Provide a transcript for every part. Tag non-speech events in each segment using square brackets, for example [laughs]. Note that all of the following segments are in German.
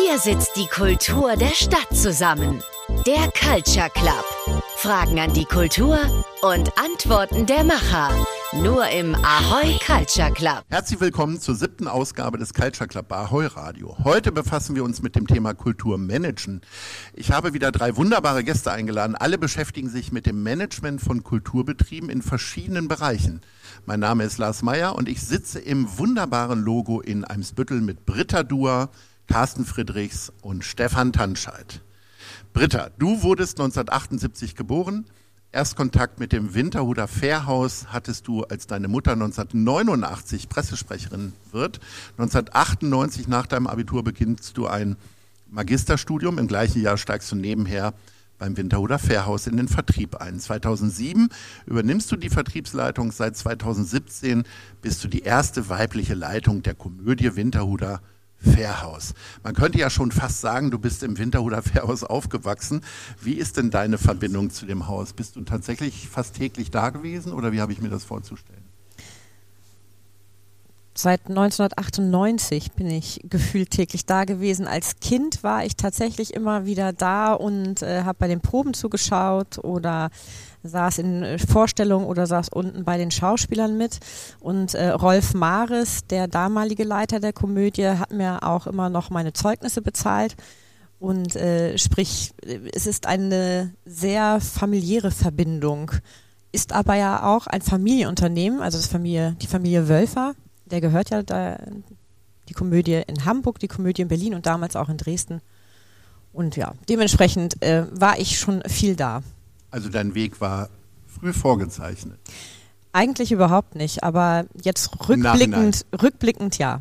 Hier sitzt die Kultur der Stadt zusammen. Der Culture Club. Fragen an die Kultur und Antworten der Macher. Nur im Ahoi Culture Club. Herzlich willkommen zur siebten Ausgabe des Culture Club Ahoi Radio. Heute befassen wir uns mit dem Thema Kulturmanagen. Ich habe wieder drei wunderbare Gäste eingeladen. Alle beschäftigen sich mit dem Management von Kulturbetrieben in verschiedenen Bereichen. Mein Name ist Lars Meyer und ich sitze im wunderbaren Logo in Eimsbüttel mit Britta Dua, Carsten Friedrichs und Stefan Tanscheid. Britta, du wurdest 1978 geboren. Erstkontakt mit dem Winterhuder Fährhaus hattest du, als deine Mutter 1989 Pressesprecherin wird. 1998 nach deinem Abitur beginnst du ein Magisterstudium. Im gleichen Jahr steigst du nebenher beim Winterhuder Fährhaus in den Vertrieb ein. 2007 übernimmst du die Vertriebsleitung. Seit 2017 bist du die erste weibliche Leitung der Komödie Winterhuder. Man könnte ja schon fast sagen, du bist im Winterhuder [laughs] Fährhaus aufgewachsen. Wie ist denn deine Verbindung zu dem Haus? Bist du tatsächlich fast täglich da gewesen oder wie habe ich mir das vorzustellen? Seit 1998 bin ich gefühlt täglich da gewesen. Als Kind war ich tatsächlich immer wieder da und äh, habe bei den Proben zugeschaut oder saß in äh, Vorstellungen oder saß unten bei den Schauspielern mit. Und äh, Rolf Mares, der damalige Leiter der Komödie, hat mir auch immer noch meine Zeugnisse bezahlt. Und äh, sprich, es ist eine sehr familiäre Verbindung. Ist aber ja auch ein Familienunternehmen, also Familie, die Familie Wölfer, der gehört ja da die Komödie in Hamburg, die Komödie in Berlin und damals auch in Dresden. Und ja, dementsprechend äh, war ich schon viel da. Also dein Weg war früh vorgezeichnet. Eigentlich überhaupt nicht, aber jetzt rückblickend, rückblickend ja.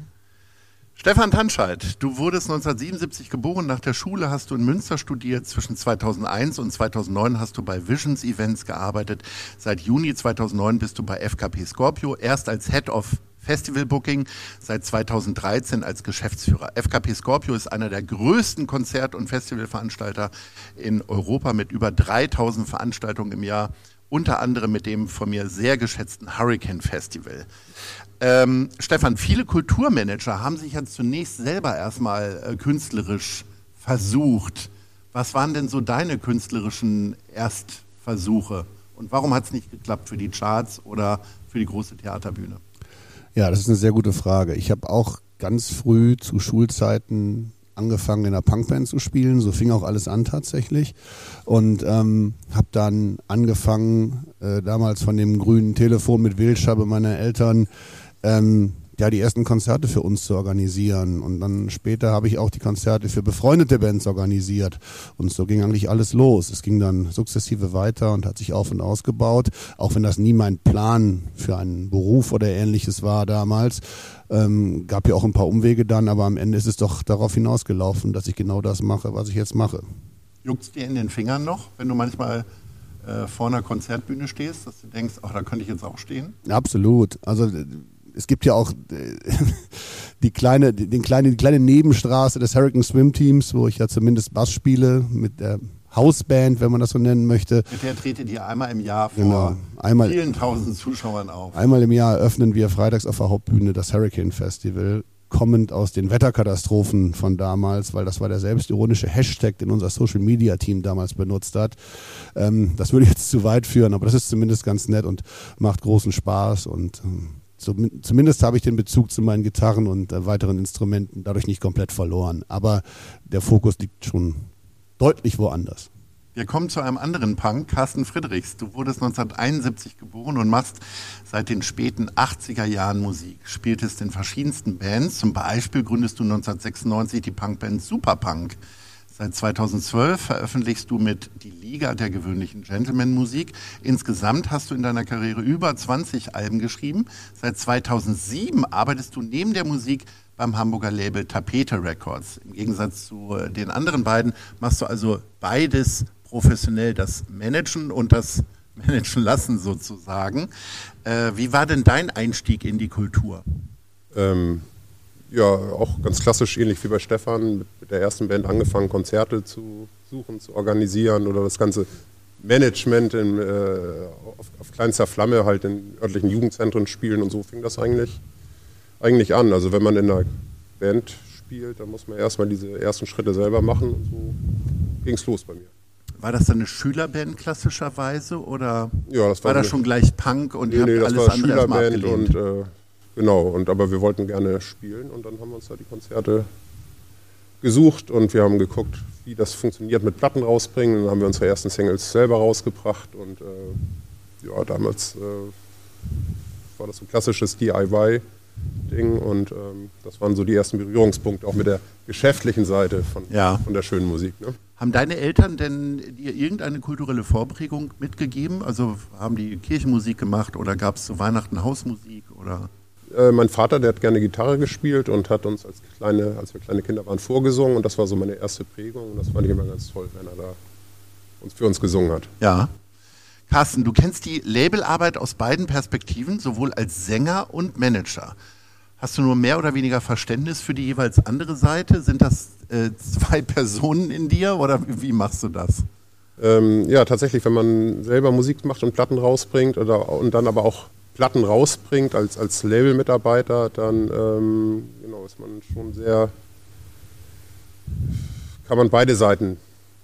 Stefan Tanscheid, du wurdest 1977 geboren. Nach der Schule hast du in Münster studiert. Zwischen 2001 und 2009 hast du bei Visions Events gearbeitet. Seit Juni 2009 bist du bei FKP Scorpio, erst als Head of Festival Booking, seit 2013 als Geschäftsführer. FKP Scorpio ist einer der größten Konzert- und Festivalveranstalter in Europa mit über 3000 Veranstaltungen im Jahr, unter anderem mit dem von mir sehr geschätzten Hurricane Festival. Ähm, Stefan, viele Kulturmanager haben sich ja zunächst selber erstmal äh, künstlerisch versucht. Was waren denn so deine künstlerischen Erstversuche? Und warum hat es nicht geklappt für die Charts oder für die große Theaterbühne? Ja, das ist eine sehr gute Frage. Ich habe auch ganz früh zu Schulzeiten angefangen in einer Punkband zu spielen. So fing auch alles an tatsächlich. Und ähm, habe dann angefangen, äh, damals von dem grünen Telefon mit Wildscheibe meiner Eltern, ähm, ja, die ersten Konzerte für uns zu organisieren. Und dann später habe ich auch die Konzerte für befreundete Bands organisiert. Und so ging eigentlich alles los. Es ging dann sukzessive weiter und hat sich auf und ausgebaut. Auch wenn das nie mein Plan für einen Beruf oder ähnliches war damals. Ähm, gab ja auch ein paar Umwege dann, aber am Ende ist es doch darauf hinausgelaufen, dass ich genau das mache, was ich jetzt mache. Juckt dir in den Fingern noch, wenn du manchmal äh, vor einer Konzertbühne stehst, dass du denkst, ach, da könnte ich jetzt auch stehen? Absolut. Also es gibt ja auch äh, [laughs] die kleine, den kleine, die kleine Nebenstraße des Hurricane Swim Teams, wo ich ja zumindest Bass spiele mit der Hausband, wenn man das so nennen möchte. Mit der tretet ihr einmal im Jahr vor genau. einmal, vielen tausend Zuschauern auf. Einmal im Jahr eröffnen wir freitags auf der Hauptbühne das Hurricane Festival kommend aus den Wetterkatastrophen von damals, weil das war der selbstironische Hashtag, den unser Social Media Team damals benutzt hat. Ähm, das würde jetzt zu weit führen, aber das ist zumindest ganz nett und macht großen Spaß und ähm, zumindest habe ich den Bezug zu meinen Gitarren und äh, weiteren Instrumenten dadurch nicht komplett verloren. Aber der Fokus liegt schon deutlich woanders. Wir kommen zu einem anderen Punk, Carsten Friedrichs. Du wurdest 1971 geboren und machst seit den späten 80er Jahren Musik. Spieltest in verschiedensten Bands. Zum Beispiel gründest du 1996 die Punkband Superpunk. Seit 2012 veröffentlichst du mit Die Liga der gewöhnlichen Gentleman-Musik. Insgesamt hast du in deiner Karriere über 20 Alben geschrieben. Seit 2007 arbeitest du neben der Musik beim Hamburger Label Tapete Records. Im Gegensatz zu äh, den anderen beiden machst du also beides professionell, das Managen und das [laughs] Managen lassen sozusagen. Äh, wie war denn dein Einstieg in die Kultur? Ähm, ja, auch ganz klassisch, ähnlich wie bei Stefan, mit, mit der ersten Band angefangen, Konzerte zu suchen, zu organisieren oder das ganze Management in, äh, auf, auf, kleinster Flamme halt in örtlichen Jugendzentren spielen und so fing das eigentlich, eigentlich an. Also wenn man in einer Band spielt, dann muss man erstmal diese ersten Schritte selber machen und so ging es los bei mir. War das dann eine Schülerband klassischerweise oder ja, das war, war das schon gleich Punk und nee, ihr habt nee, das alles war andere erstmal Schülerband abgelehnt? und äh, genau, und aber wir wollten gerne spielen und dann haben wir uns da die Konzerte gesucht und wir haben geguckt, wie das funktioniert mit Platten rausbringen. Dann haben wir unsere ersten Singles selber rausgebracht und äh, ja, damals äh, war das so ein klassisches DIY-Ding und ähm, das waren so die ersten Berührungspunkte auch mit der geschäftlichen Seite von, Ja. von der schönen Musik. Ne? Haben deine Eltern denn dir irgendeine kulturelle Vorprägung mitgegeben? Also haben die Kirchenmusik gemacht oder gab es zu Weihnachten Hausmusik oder? Äh, mein Vater, der hat gerne Gitarre gespielt und hat uns als kleine, als wir kleine Kinder waren, vorgesungen und das war so meine erste Prägung und das fand ich immer ganz toll, wenn er da uns für uns gesungen hat. Ja. Carsten, du kennst die Labelarbeit aus beiden Perspektiven, sowohl als Sänger und Manager. Hast du nur mehr oder weniger Verständnis für die jeweils andere Seite? Sind das äh, zwei [laughs] Personen in dir oder wie machst du das? Ähm, ja, tatsächlich, wenn man selber Musik macht und Platten rausbringt oder, und dann aber auch Platten rausbringt als, als Labelmitarbeiter, dann ähm, genau, ist man schon sehr, kann man beide Seiten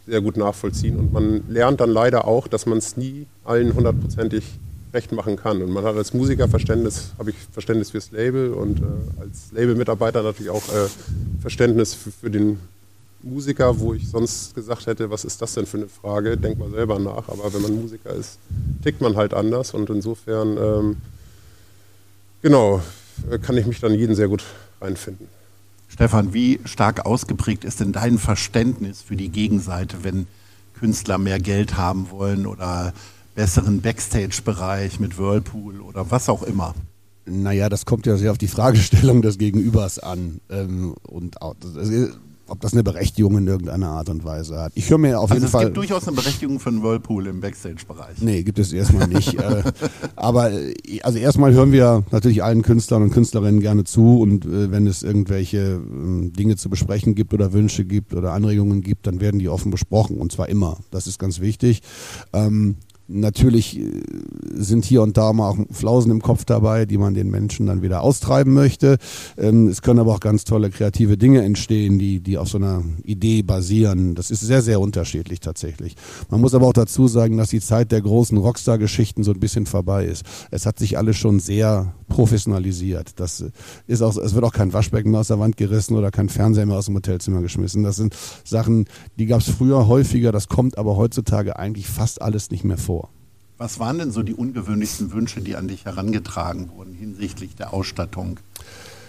sehr gut nachvollziehen und man lernt dann leider auch, dass man es nie allen hundertprozentig recht machen kann. Und man hat als Musiker Verständnis, habe ich Verständnis fürs Label und äh, als Labelmitarbeiter natürlich auch äh, Verständnis für, für den Musiker, wo ich sonst gesagt hätte, was ist das denn für eine Frage? Denk mal selber nach. Aber wenn man Musiker ist, tickt man halt anders und insofern, ähm, genau, äh, kann ich mich dann jeden sehr gut reinfinden. Stefan, wie stark ausgeprägt ist denn dein Verständnis für die Gegenseite, wenn Künstler mehr Geld haben wollen oder besseren Backstage-Bereich mit Whirlpool oder was auch immer? Naja, das kommt ja sehr auf die Fragestellung des Gegenübers an. Ähm, und auch, das, ob das eine Berechtigung in irgendeiner Art und Weise hat. Ich höre mir auf Also jeden es Fall. gibt durchaus eine Berechtigung für einen Whirlpool im Backstage-Bereich. Nee, gibt es erstmal nicht. [laughs] äh, aber äh, also erstmal hören wir natürlich allen Künstlern und Künstlerinnen gerne zu und äh, wenn es irgendwelche äh, Dinge zu besprechen gibt oder Wünsche gibt oder Anregungen gibt, dann werden die offen besprochen und zwar immer. Das ist ganz wichtig. Natürlich äh, sind hier und da mal auch Flausen im Kopf dabei, die man den Menschen dann wieder austreiben möchte. Ähm, es können aber auch ganz tolle kreative Dinge entstehen, die, die auf so einer Idee basieren. Das ist sehr, sehr unterschiedlich tatsächlich. Man muss aber auch dazu sagen, dass die Zeit der großen Rockstar-Geschichten so ein bisschen vorbei ist. Es hat sich alles schon sehr professionalisiert. Das ist auch, es wird auch kein Waschbecken mehr aus der Wand gerissen oder kein Fernseher mehr aus dem Hotelzimmer geschmissen. Das sind Sachen, die gab es früher häufiger, das kommt aber heutzutage eigentlich fast alles nicht mehr vor. Was waren denn so die ungewöhnlichsten Wünsche, die an dich herangetragen wurden hinsichtlich der Ausstattung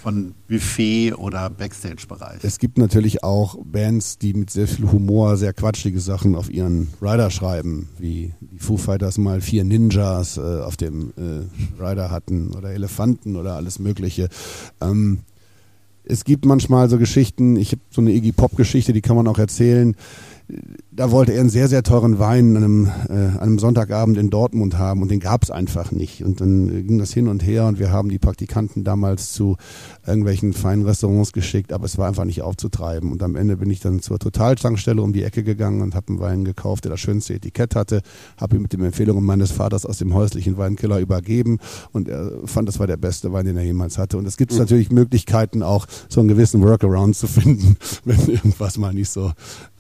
von Buffet oder Backstage-Bereich? Es gibt natürlich auch Bands, die mit sehr viel Humor sehr quatschige Sachen auf ihren Rider schreiben, wie die Foo Fighters mal vier Ninjas äh, auf dem äh, Rider hatten oder Elefanten oder alles Mögliche. Ähm, es gibt manchmal so Geschichten, ich habe so eine Iggy Pop-Geschichte, die kann man auch erzählen. Da wollte er einen sehr, sehr teuren Wein an einem, äh, an einem Sonntagabend in Dortmund haben und den gab es einfach nicht. Und dann ging das hin und her und wir haben die Praktikanten damals zu irgendwelchen feinen Restaurants geschickt, aber es war einfach nicht aufzutreiben. Und am Ende bin ich dann zur Totaltankstelle um die Ecke gegangen und habe einen Wein gekauft, der das schönste Etikett hatte, habe ihn mit den Empfehlungen meines Vaters aus dem häuslichen Weinkeller übergeben und er fand, das war der beste Wein, den er jemals hatte. Und es gibt natürlich Möglichkeiten, auch so einen gewissen Workaround zu finden, [laughs] wenn irgendwas mal nicht so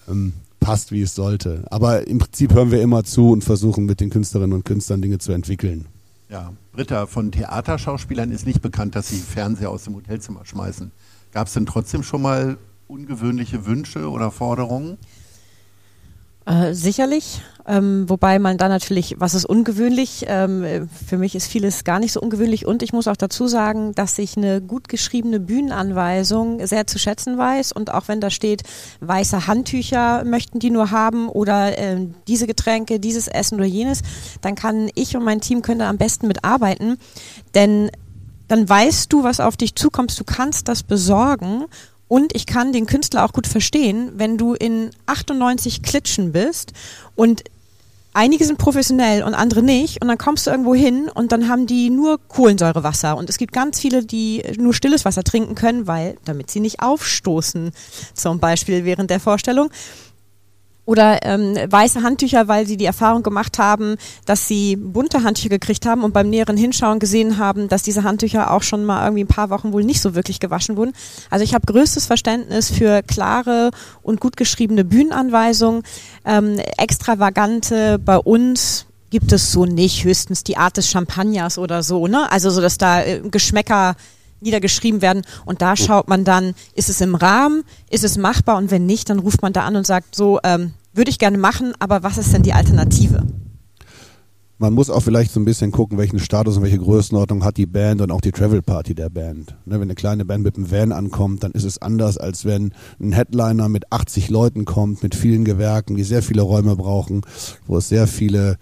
ähm, passt, wie es sollte. Aber im Prinzip hören wir immer zu und versuchen mit den Künstlerinnen und Künstlern Dinge zu entwickeln. Ja, Britta, von Theaterschauspielern ist nicht bekannt, dass sie Fernseher aus dem Hotelzimmer schmeißen. Gab es denn trotzdem schon mal ungewöhnliche Wünsche oder Forderungen? Äh, sicherlich, ähm, wobei man da natürlich, was ist ungewöhnlich? Ähm, für mich ist vieles gar nicht so ungewöhnlich. Und ich muss auch dazu sagen, dass ich eine gut geschriebene Bühnenanweisung sehr zu schätzen weiß. Und auch wenn da steht, weiße Handtücher möchten die nur haben oder äh, diese Getränke, dieses Essen oder jenes, dann kann ich und mein Team können da am besten mitarbeiten, denn dann weißt du, was auf dich zukommt, du kannst das besorgen und ich kann den Künstler auch gut verstehen, wenn du in 98 Klitschen bist und einige sind professionell und andere nicht und dann kommst du irgendwo hin und dann haben die nur Kohlensäurewasser und es gibt ganz viele, die nur stilles Wasser trinken können, weil damit sie nicht aufstoßen, zum Beispiel während der Vorstellung. Oder ähm, weiße Handtücher, weil sie die Erfahrung gemacht haben, dass sie bunte Handtücher gekriegt haben und beim näheren Hinschauen gesehen haben, dass diese Handtücher auch schon mal irgendwie ein paar Wochen wohl nicht so wirklich gewaschen wurden. Also ich habe größtes Verständnis für klare und gut geschriebene Bühnenanweisungen. Ähm, extravagante bei uns gibt es so nicht, höchstens die Art des Champagners oder so, ne? Also so, dass da äh, Geschmäcker niedergeschrieben werden und da schaut man dann, ist es im Rahmen, ist es machbar und wenn nicht, dann ruft man da an und sagt so, ähm, würde ich gerne machen, aber was ist denn die Alternative? Man muss auch vielleicht so ein bisschen gucken, welchen Status und welche Größenordnung hat die Band und auch die Travel Party der Band. Ne, wenn eine kleine Band mit einem Van ankommt, dann ist es anders, als wenn ein Headliner mit 80 Leuten kommt, mit vielen Gewerken, die sehr viele Räume brauchen, wo es sehr viele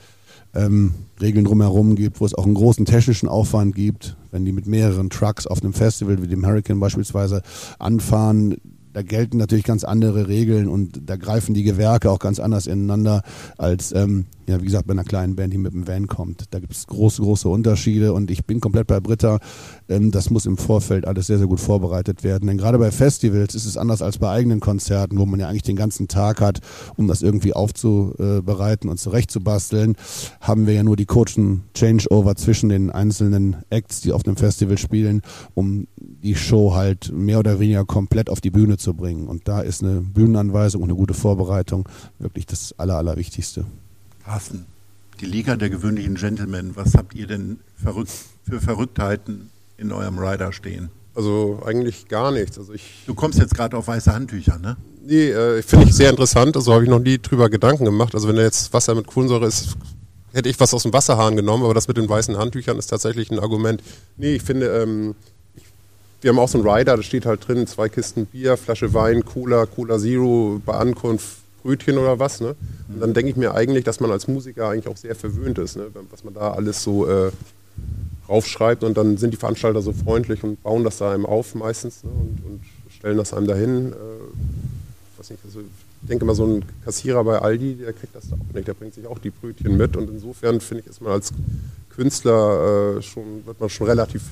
ähm, Regeln drumherum gibt, wo es auch einen großen technischen Aufwand gibt, wenn die mit mehreren Trucks auf einem Festival wie dem Hurricane beispielsweise anfahren, da gelten natürlich ganz andere Regeln und da greifen die Gewerke auch ganz anders ineinander als, ähm, ja, wie gesagt, bei einer kleinen Band, die mit dem Van kommt. Da gibt es große, große Unterschiede und ich bin komplett bei Britta. Ähm, das muss im Vorfeld alles sehr, sehr gut vorbereitet werden. Denn gerade bei Festivals ist es anders als bei eigenen Konzerten, wo man ja eigentlich den ganzen Tag hat, um das irgendwie aufzubereiten und zurechtzubasteln, haben wir ja nur die kurzen Changeover zwischen den einzelnen Acts, die auf dem Festival spielen, um die Show halt mehr oder weniger komplett auf die Bühne zu bringen. Und da ist eine Bühnenanweisung und eine gute Vorbereitung wirklich das Aller, Allerwichtigste. Carsten, die Liga der gewöhnlichen Gentlemen, was habt ihr denn verrückt, für Verrücktheiten in eurem Rider stehen? Also eigentlich gar nichts. Also ich du kommst jetzt gerade auf weiße Handtücher, ne? Nee, äh, finde ich sehr interessant. Also habe ich noch nie drüber Gedanken gemacht. Also wenn da jetzt Wasser mit Kohlensäure ist, hätte ich was aus dem Wasserhahn genommen, aber das mit den weißen Handtüchern ist tatsächlich ein Argument. Nee, ich finde, ähm, ich, wir haben auch so einen Rider, da steht halt drin, zwei Kisten Bier, Flasche Wein, Cola, Cola Zero, bei Ankunft Brötchen oder was. Ne? Und dann denke ich mir eigentlich, dass man als Musiker eigentlich auch sehr verwöhnt ist, ne? was man da alles so äh, raufschreibt und dann sind die Veranstalter so freundlich und bauen das da einem auf meistens ne? und, und, stellen das einem dahin. Äh, weiß nicht, also ich denke mal, so ein Kassierer bei Aldi, der kriegt das da auch nicht, der bringt sich auch die Brötchen mit und insofern finde ich, ist man als Künstler äh, schon, wird man schon relativ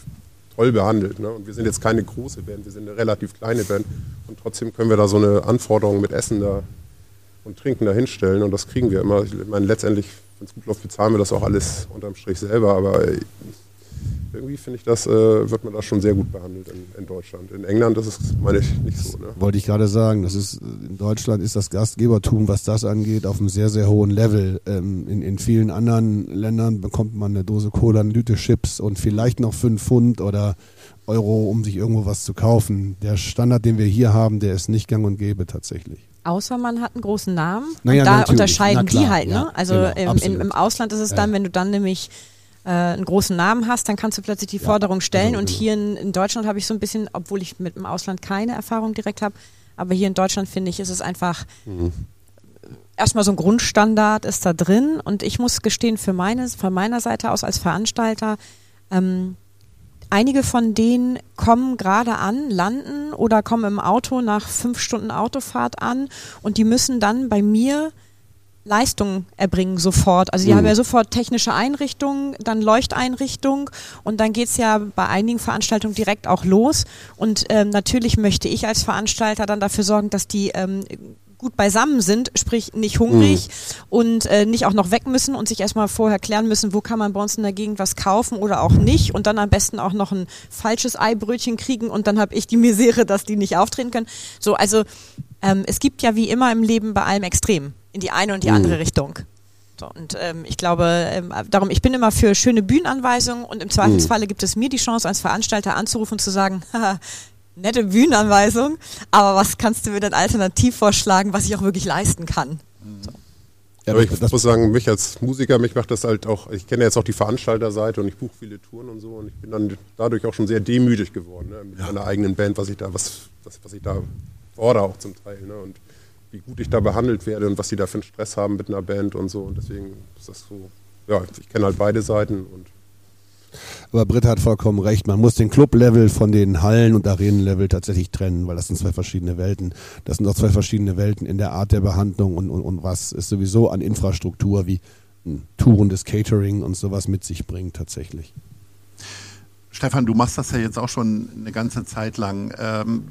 toll behandelt. Ne? Und wir sind jetzt keine große Band, wir sind eine relativ kleine Band und trotzdem können wir da so eine Anforderung mit Essen da und Trinken dahinstellen und das kriegen wir immer. Ich meine, letztendlich, wenn es gut läuft, bezahlen wir das auch alles unterm Strich selber, aber irgendwie finde ich, das äh, wird man da schon sehr gut behandelt in, in, Deutschland. In England ist es, meine ich, nicht so. Ne? Wollte ich gerade sagen, das ist, in Deutschland ist das Gastgebertum, was das angeht, auf einem sehr, sehr hohen Level. Ähm, in, in vielen anderen Ländern bekommt man eine Dose Cola, eine Tüte Chips und vielleicht noch fünf Pfund oder Euro, um sich irgendwo was zu kaufen. Der Standard, den wir hier haben, der ist nicht gang und gäbe tatsächlich. Außer man hat einen großen Namen. Naja, und da unterscheiden klar, die halt. Ne? ja, also genau, im, im, im, Ausland ist es dann, wenn du dann nämlich äh, einen großen Namen hast, dann kannst du plötzlich die Forderung stellen. genau, und genau. hier in, in Deutschland habe ich so ein bisschen, obwohl ich mit dem Ausland keine Erfahrung direkt habe, aber hier in Deutschland finde ich, ist es einfach Mhm. erstmal so ein Grundstandard ist da drin. Und ich muss gestehen, für meine, von meiner Seite aus als Veranstalter, ähm, Einige von denen kommen gerade an, landen oder kommen im Auto nach fünf Stunden Autofahrt an und die müssen dann bei mir Leistung erbringen sofort. Also die Mhm. haben ja sofort technische Einrichtungen, dann Leuchteinrichtung und dann geht's ja bei einigen Veranstaltungen direkt auch los. Und ähm, natürlich möchte ich als Veranstalter dann dafür sorgen, dass die ähm, gut beisammen sind, sprich nicht hungrig und äh, nicht auch noch weg müssen und sich erstmal vorher klären müssen, wo kann man bei uns in der Gegend was kaufen oder auch nicht und dann am besten auch noch ein falsches Eibrötchen kriegen und dann habe ich die Misere, dass die nicht auftreten können. So, also ähm, es gibt ja wie immer im Leben bei allem Extrem in die eine und die andere Richtung. So, und ähm, ich glaube, ähm, darum, ich bin immer für schöne Bühnenanweisungen und im Zweifelsfalle gibt es mir die Chance, als Veranstalter anzurufen und zu sagen, [laughs] haha, nette Bühnenanweisung, aber was kannst du mir denn alternativ vorschlagen, was ich auch wirklich leisten kann? Ja, Aber ich das, muss sagen, mich als Musiker, mich macht das halt auch, ich kenne jetzt auch die Veranstalterseite und ich buche viele Touren und so und ich bin dann dadurch auch schon sehr demütig geworden, ne, mit meiner eigenen Band, was ich da, was, was, was ich da fordere auch zum Teil, ne, und wie gut ich da behandelt werde und was die da für einen Stress haben mit einer Band und so. Und deswegen ist das so, ja, ich kenne halt beide Seiten und aber Britta hat vollkommen recht. Man muss den Club-Level von den Hallen- und Arenen-Level tatsächlich trennen, weil das sind zwei verschiedene Welten. Das sind auch zwei verschiedene Welten in der Art der Behandlung und, und, und was es sowieso an Infrastruktur wie ein tourendes Catering und sowas mit sich bringt tatsächlich. Stefan, du machst das ja jetzt auch schon eine ganze Zeit lang. Ähm,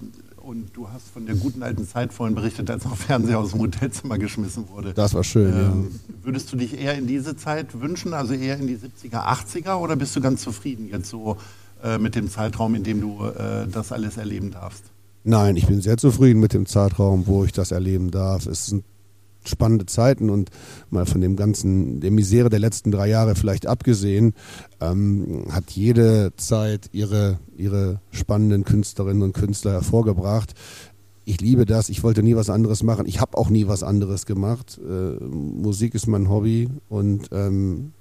Und du hast von der guten alten Zeit vorhin berichtet, als auch Fernseher aus dem Hotelzimmer geschmissen wurde. Das war schön, ähm, ja. Würdest du dich eher in diese Zeit wünschen, also eher in die 70er, 80er, oder bist du ganz zufrieden jetzt so äh, mit dem Zeitraum, in dem du äh, das alles erleben darfst? Nein, ich bin sehr zufrieden mit dem Zeitraum, wo ich das erleben darf. Es sind spannende Zeiten und mal von dem ganzen, der Misere der letzten drei Jahre vielleicht abgesehen, ähm, hat jede Zeit ihre, ihre spannenden Künstlerinnen und Künstler hervorgebracht. Ich liebe das, ich wollte nie was anderes machen. Ich habe auch nie was anderes gemacht. Äh, Musik ist mein Hobby und ähm,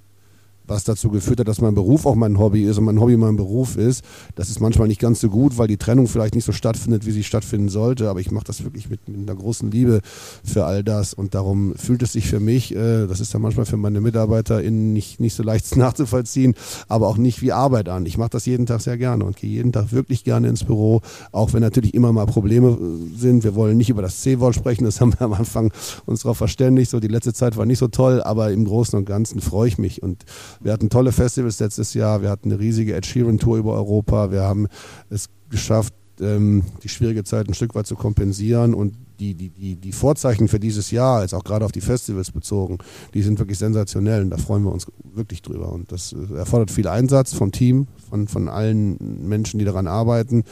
was dazu geführt hat, dass mein Beruf auch mein Hobby ist und mein Hobby mein Beruf ist. Das ist manchmal nicht ganz so gut, weil die Trennung vielleicht nicht so stattfindet, wie sie stattfinden sollte. Aber ich mache das wirklich mit, mit, einer großen Liebe für all das. Und darum fühlt es sich für mich, äh, das ist dann manchmal für meine MitarbeiterInnen nicht, nicht so leicht [laughs] nachzuvollziehen, aber auch nicht wie Arbeit an. Ich mache das jeden Tag sehr gerne und gehe jeden Tag wirklich gerne ins Büro, auch wenn natürlich immer mal Probleme äh, sind. Wir wollen nicht über das C-Wort sprechen, das [laughs] haben wir am Anfang uns darauf verständigt. So, die letzte Zeit war nicht so toll, aber im Großen und Ganzen freue ich mich und wir hatten tolle Festivals letztes Jahr. Wir hatten eine riesige Ed Sheeran Tour über Europa. Wir haben es geschafft, ähm, die schwierige Zeit ein Stück weit zu kompensieren und die, die, die, die Vorzeichen für dieses Jahr, jetzt auch gerade auf die Festivals bezogen, die sind wirklich sensationell und da freuen wir uns wirklich drüber. Und das äh, erfordert viel Einsatz vom Team, von, von allen Menschen, die daran arbeiten.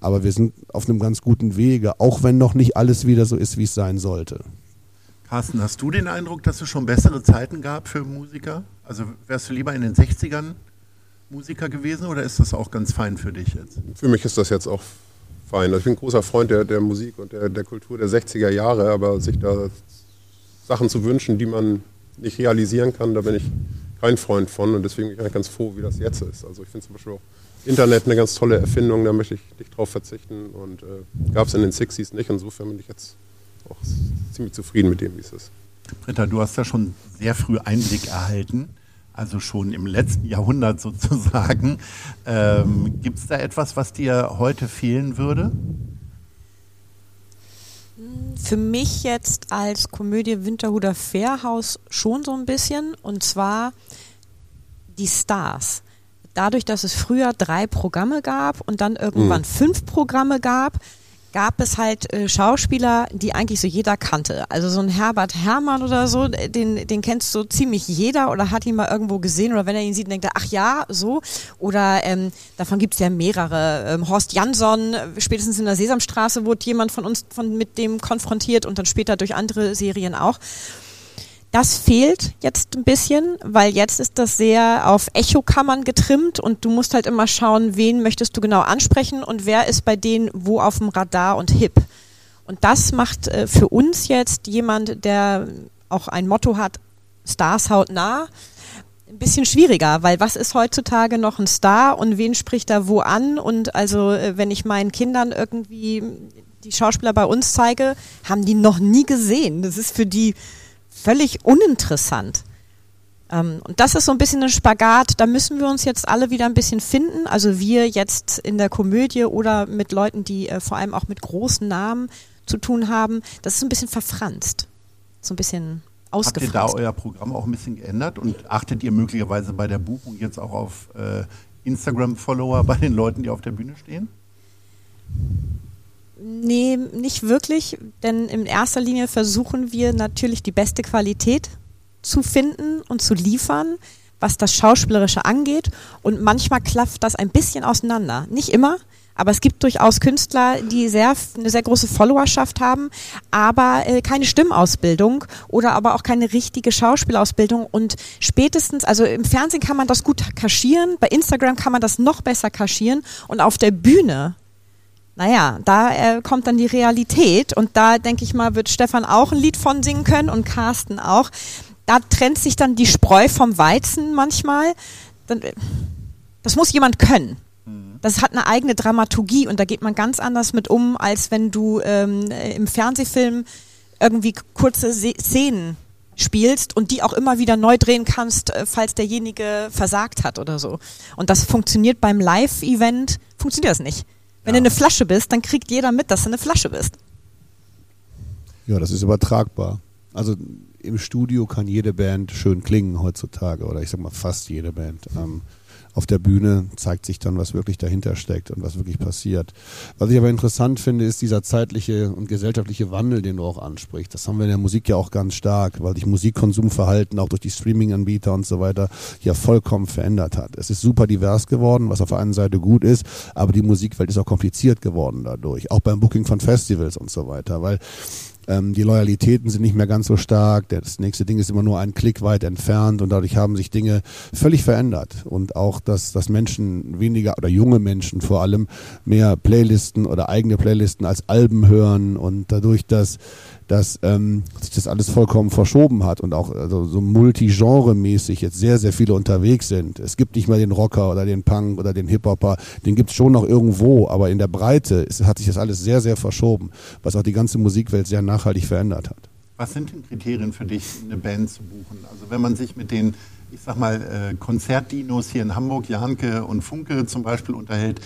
Aber wir sind auf einem ganz guten Wege, auch wenn noch nicht alles wieder so ist, wie es sein sollte. Carsten, hast du den Eindruck, dass es schon bessere Zeiten gab für Musiker? Also wärst du lieber in den 60ern Musiker gewesen oder ist das auch ganz fein für dich jetzt? Für mich ist das jetzt auch fein. Also ich bin ein großer Freund der, der Musik und der, der Kultur der 60er Jahre, aber sich da Sachen zu wünschen, die man nicht realisieren kann, da bin ich kein Freund von und deswegen bin ich ganz froh, wie das jetzt ist. Also ich finde zum Beispiel auch Internet eine ganz tolle Erfindung, da möchte ich nicht drauf verzichten und äh, gab es in den 60s nicht. Insofern bin ich jetzt auch ziemlich zufrieden mit dem, wie es ist. Britta, du hast ja schon sehr früh Einblick erhalten, also schon im letzten Jahrhundert sozusagen. Ähm, Gibt es da etwas, was dir heute fehlen würde? Für mich jetzt als Komödie Winterhuder Fairhaus schon so ein bisschen und zwar die Stars. Dadurch, dass es früher drei Programme gab und dann irgendwann mhm. fünf Programme gab, gab es halt äh, Schauspieler, die eigentlich so jeder kannte. Also so ein Herbert Herrmann oder so, den, den kennst so ziemlich jeder oder hat ihn mal irgendwo gesehen oder wenn er ihn sieht, denkt er, ach ja, so. Oder ähm, davon gibt es ja mehrere. Ähm, Horst Jansson, spätestens in der Sesamstraße wurde jemand von uns von, mit dem konfrontiert und dann später durch andere Serien auch. Das fehlt jetzt ein bisschen, weil jetzt ist das sehr auf Echokammern getrimmt und du musst halt immer schauen, wen möchtest du genau ansprechen und wer ist bei denen wo auf dem Radar und hip. Und das macht äh, für uns jetzt jemand, der auch ein Motto hat, Stars haut nah, ein bisschen schwieriger, weil was ist heutzutage noch ein Star und wen spricht da wo an? Und also, äh, wenn ich meinen Kindern irgendwie die Schauspieler bei uns zeige, haben die noch nie gesehen. Das ist für die völlig uninteressant. Ähm, und das ist so ein bisschen ein Spagat, da müssen wir uns jetzt alle wieder ein bisschen finden. Also wir jetzt in der Komödie oder mit Leuten, die äh, vor allem auch mit großen Namen zu tun haben. Das ist ein bisschen verfranst. So ein bisschen ausgefranst. Habt ihr da euer Programm auch ein bisschen geändert und achtet ihr möglicherweise bei der Buchung jetzt auch auf äh, Instagram-Follower bei den Leuten, die auf der Bühne stehen? Nee, nicht wirklich, denn in erster Linie versuchen wir natürlich die beste Qualität zu finden und zu liefern, was das Schauspielerische angeht. Und manchmal klafft das ein bisschen auseinander. Nicht immer, aber es gibt durchaus Künstler, die sehr, eine sehr große Followerschaft haben, aber äh, keine Stimmausbildung oder aber auch keine richtige Schauspielausbildung. Und spätestens, also im Fernsehen kann man das gut kaschieren, bei Instagram kann man das noch besser kaschieren und auf der Bühne naja, da äh, kommt dann die Realität und da denke ich mal, wird Stefan auch ein Lied von singen können und Carsten auch. Da trennt sich dann die Spreu vom Weizen manchmal. Dann, äh, das muss jemand können. Mhm. Das hat eine eigene Dramaturgie und da geht man ganz anders mit um, als wenn du ähm, im Fernsehfilm irgendwie kurze Se Szenen spielst und die auch immer wieder neu drehen kannst, äh, falls derjenige versagt hat oder so. Und das funktioniert beim Live-Event, funktioniert das nicht. Wenn ja. du eine Flasche bist, dann kriegt jeder mit, dass du eine Flasche bist. Ja, das ist übertragbar. Also im Studio kann jede Band schön klingen heutzutage oder ich sag mal fast jede Band. Ähm, auf der Bühne zeigt sich dann, was wirklich dahinter steckt und was wirklich passiert. Was ich aber interessant finde, ist dieser zeitliche und gesellschaftliche Wandel, den du auch ansprichst. Das haben wir in der Musik ja auch ganz stark, weil sich Musikkonsumverhalten auch durch die Streaming-Anbieter und so weiter ja vollkommen verändert hat. Es ist super divers geworden, was auf der einen Seite gut ist, aber die Musikwelt ist auch kompliziert geworden dadurch. Auch beim Booking von Festivals und so weiter, weil ähm, die Loyalitäten sind nicht mehr ganz so stark. Das nächste Ding ist immer nur einen Klick weit entfernt und dadurch haben sich Dinge völlig verändert. Und auch, dass, dass Menschen weniger oder junge Menschen vor allem mehr Playlisten oder eigene Playlisten als Alben hören und dadurch, dass dass ähm, sich das alles vollkommen verschoben hat und auch also, so multigenre-mäßig jetzt sehr, sehr viele unterwegs sind. Es gibt nicht mehr den Rocker oder den Punk oder den Hip-Hopper, den gibt es schon noch irgendwo, aber in der Breite ist, hat sich das alles sehr, sehr verschoben, was auch die ganze Musikwelt sehr nachhaltig verändert hat. Was sind denn Kriterien für dich, eine Band zu buchen? Also wenn man sich mit den, ich sag mal, äh, Konzertdinos hier in Hamburg, Janke und Funke zum Beispiel unterhält,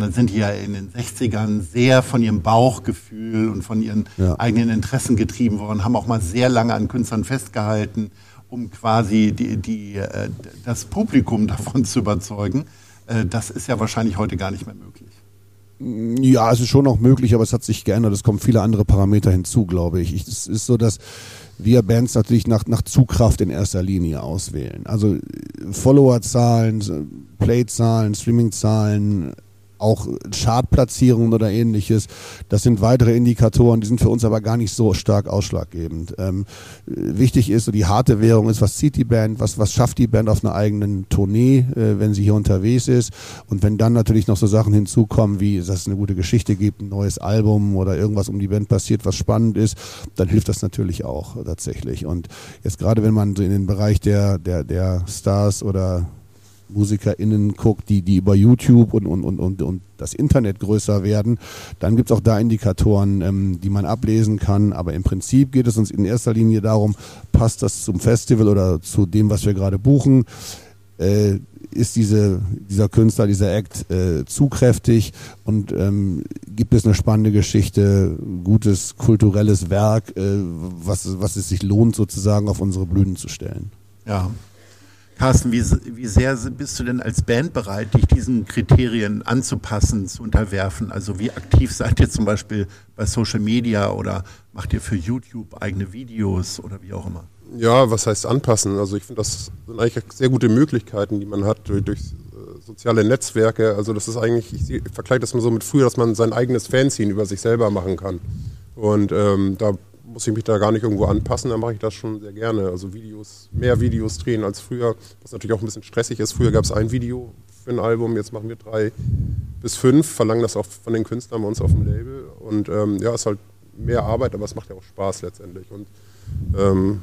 dann sind die ja in den 60ern sehr von ihrem Bauchgefühl und von ihren ja. eigenen Interessen getrieben worden, haben auch mal sehr lange an Künstlern festgehalten, um quasi die, die, äh, das Publikum [laughs] davon zu überzeugen. Äh, das ist ja wahrscheinlich heute gar nicht mehr möglich. Ja, es ist schon noch möglich, aber es hat sich geändert. Es kommen viele andere Parameter hinzu, glaube ich. Es ist so, dass wir Bands natürlich nach, nach Zugkraft in erster Linie auswählen. Also Followerzahlen, Playzahlen, Streamingzahlen, auch Chartplatzierungen oder ähnliches. Das sind weitere Indikatoren, die sind für uns aber gar nicht so stark ausschlaggebend. Ähm, wichtig ist, so die harte Währung ist, was zieht die Band, was, was schafft die Band auf einer eigenen Tournee, äh, wenn sie hier unterwegs ist. Und wenn dann natürlich noch so Sachen hinzukommen, wie dass es eine gute Geschichte gibt, ein neues Album oder irgendwas um die Band passiert, was spannend ist, dann hilft das natürlich auch tatsächlich. Und jetzt gerade wenn man so in den Bereich der, der, der Stars oder MusikerInnen guckt, die, die über YouTube und, und, und, und, und das Internet größer werden, dann gibt es auch da Indikatoren, ähm, die man ablesen kann. Aber im Prinzip geht es uns in erster Linie darum, passt das zum Festival oder zu dem, was wir gerade buchen? Äh, ist diese, dieser Künstler, dieser Act äh, zukräftig und ähm, gibt es eine spannende Geschichte, gutes kulturelles Werk, äh, was, was es sich lohnt, sozusagen auf unsere Blüten zu stellen? Ja, Carsten, wie, wie sehr bist du denn als Band bereit, dich diesen Kriterien anzupassen, zu unterwerfen? Also wie aktiv seid ihr zum Beispiel bei Social Media oder macht ihr für YouTube eigene Videos oder wie auch immer? Ja, was heißt anpassen? Also ich finde, das sind eigentlich sehr gute Möglichkeiten, die man hat durch, durch äh, soziale Netzwerke. Also das ist eigentlich, ich vergleiche das mal so mit früher, dass man sein eigenes Fanzine über sich selber machen kann. Und ähm, da muss ich mich da gar nicht irgendwo anpassen, dann mache ich das schon sehr gerne. Also Videos, mehr Videos drehen als früher, was natürlich auch ein bisschen stressig ist. Früher gab es ein Video für ein Album, jetzt machen wir drei bis fünf, verlangen das auch von den Künstlern bei uns auf dem Label. Und ähm, ja, ist halt mehr Arbeit, aber es macht ja auch Spaß letztendlich. Und ähm,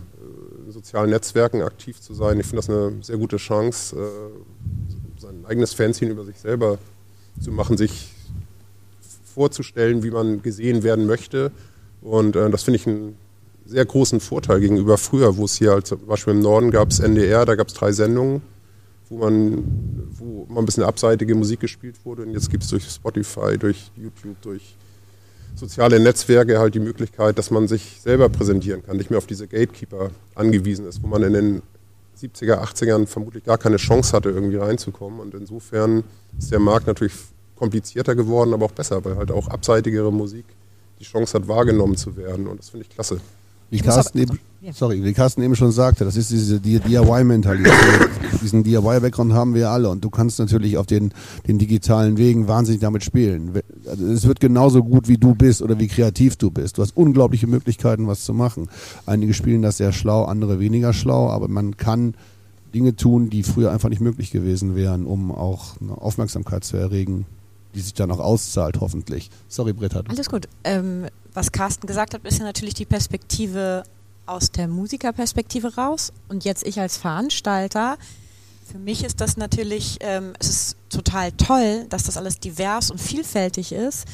in sozialen Netzwerken aktiv zu sein, ich finde das eine sehr gute Chance, äh, sein eigenes Fanzine über sich selber zu machen, sich vorzustellen, wie man gesehen werden möchte und äh, das finde ich einen sehr großen Vorteil gegenüber früher, wo es hier halt zum Beispiel im Norden gab es NDR, da gab es drei Sendungen, wo man, wo mal ein bisschen abseitige Musik gespielt wurde. Und jetzt gibt es durch Spotify, durch YouTube, durch soziale Netzwerke halt die Möglichkeit, dass man sich selber präsentieren kann, nicht mehr auf diese Gatekeeper angewiesen ist, wo man in den 70er, 80ern vermutlich gar keine Chance hatte, irgendwie reinzukommen. Und insofern ist der Markt natürlich komplizierter geworden, aber auch besser, weil halt auch abseitigere Musik die Chance hat, wahrgenommen zu werden. Und das finde ich klasse. Wie Carsten, eben, sorry, wie Carsten eben schon sagte, das ist diese DIY-Mentalität. Diesen DIY-Background haben wir alle und du kannst natürlich auf den, den digitalen Wegen wahnsinnig damit spielen. Also es wird genauso gut, wie du bist oder wie kreativ du bist. Du hast unglaubliche Möglichkeiten, was zu machen. Einige spielen das sehr schlau, andere weniger schlau, aber man kann Dinge tun, die früher einfach nicht möglich gewesen wären, um auch eine Aufmerksamkeit zu erregen die sich dann auch auszahlt, hoffentlich. Sorry, Britta. Alles gut. Ähm, was Carsten gesagt hat, ist ja natürlich die Perspektive aus der Musikerperspektive raus. Und jetzt ich als Veranstalter, für mich ist das natürlich, ähm, es ist total toll, dass das alles divers und vielfältig ist.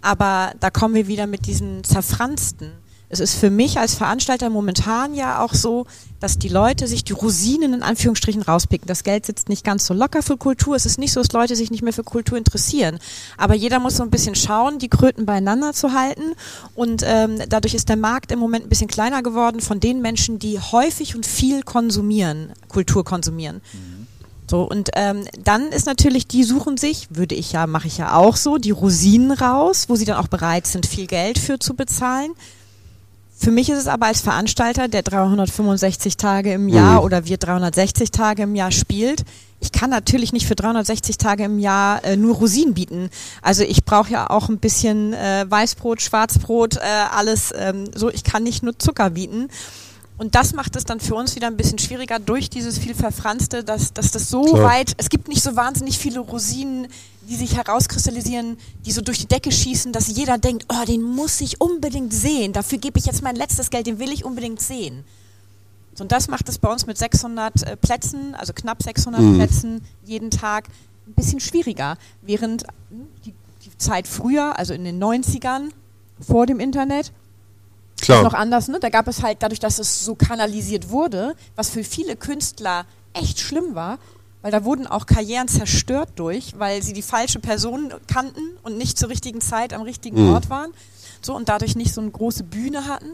Aber da kommen wir wieder mit diesen zerfransten es ist für mich als Veranstalter momentan ja auch so, dass die Leute sich die Rosinen in Anführungsstrichen rauspicken. Das Geld sitzt nicht ganz so locker für Kultur. Es ist nicht so, dass Leute sich nicht mehr für Kultur interessieren. Aber jeder muss so ein bisschen schauen, die Kröten beieinander zu halten. Und ähm, dadurch ist der Markt im Moment ein bisschen kleiner geworden von den Menschen, die häufig und viel konsumieren, Kultur konsumieren. Mhm. So, und ähm, dann ist natürlich, die suchen sich, würde ich ja, mache ich ja auch so, die Rosinen raus, wo sie dann auch bereit sind, viel Geld für zu bezahlen. Für mich ist es aber als Veranstalter, der 365 Tage im Jahr mhm. oder wir 360 Tage im Jahr spielt, ich kann natürlich nicht für 360 Tage im Jahr äh, nur Rosinen bieten. Also ich brauche ja auch ein bisschen äh, Weißbrot, Schwarzbrot, äh, alles ähm, so. Ich kann nicht nur Zucker bieten. Und das macht es dann für uns wieder ein bisschen schwieriger durch dieses viel Verfranste, dass, dass das so Klar. weit, es gibt nicht so wahnsinnig viele Rosinen, die sich herauskristallisieren, die so durch die Decke schießen, dass jeder denkt, oh, den muss ich unbedingt sehen, dafür gebe ich jetzt mein letztes Geld, den will ich unbedingt sehen. Und das macht es bei uns mit 600 äh, Plätzen, also knapp 600 mhm. Plätzen jeden Tag, ein bisschen schwieriger. Während hm, die, die Zeit früher, also in den 90ern, vor dem Internet, Klar. noch anders. Ne? Da gab es halt, dadurch, dass es so kanalisiert wurde, was für viele Künstler echt schlimm war, weil da wurden auch Karrieren zerstört durch, weil sie die falsche Person kannten und nicht zur richtigen Zeit am richtigen mhm. Ort waren. So und dadurch nicht so eine große Bühne hatten.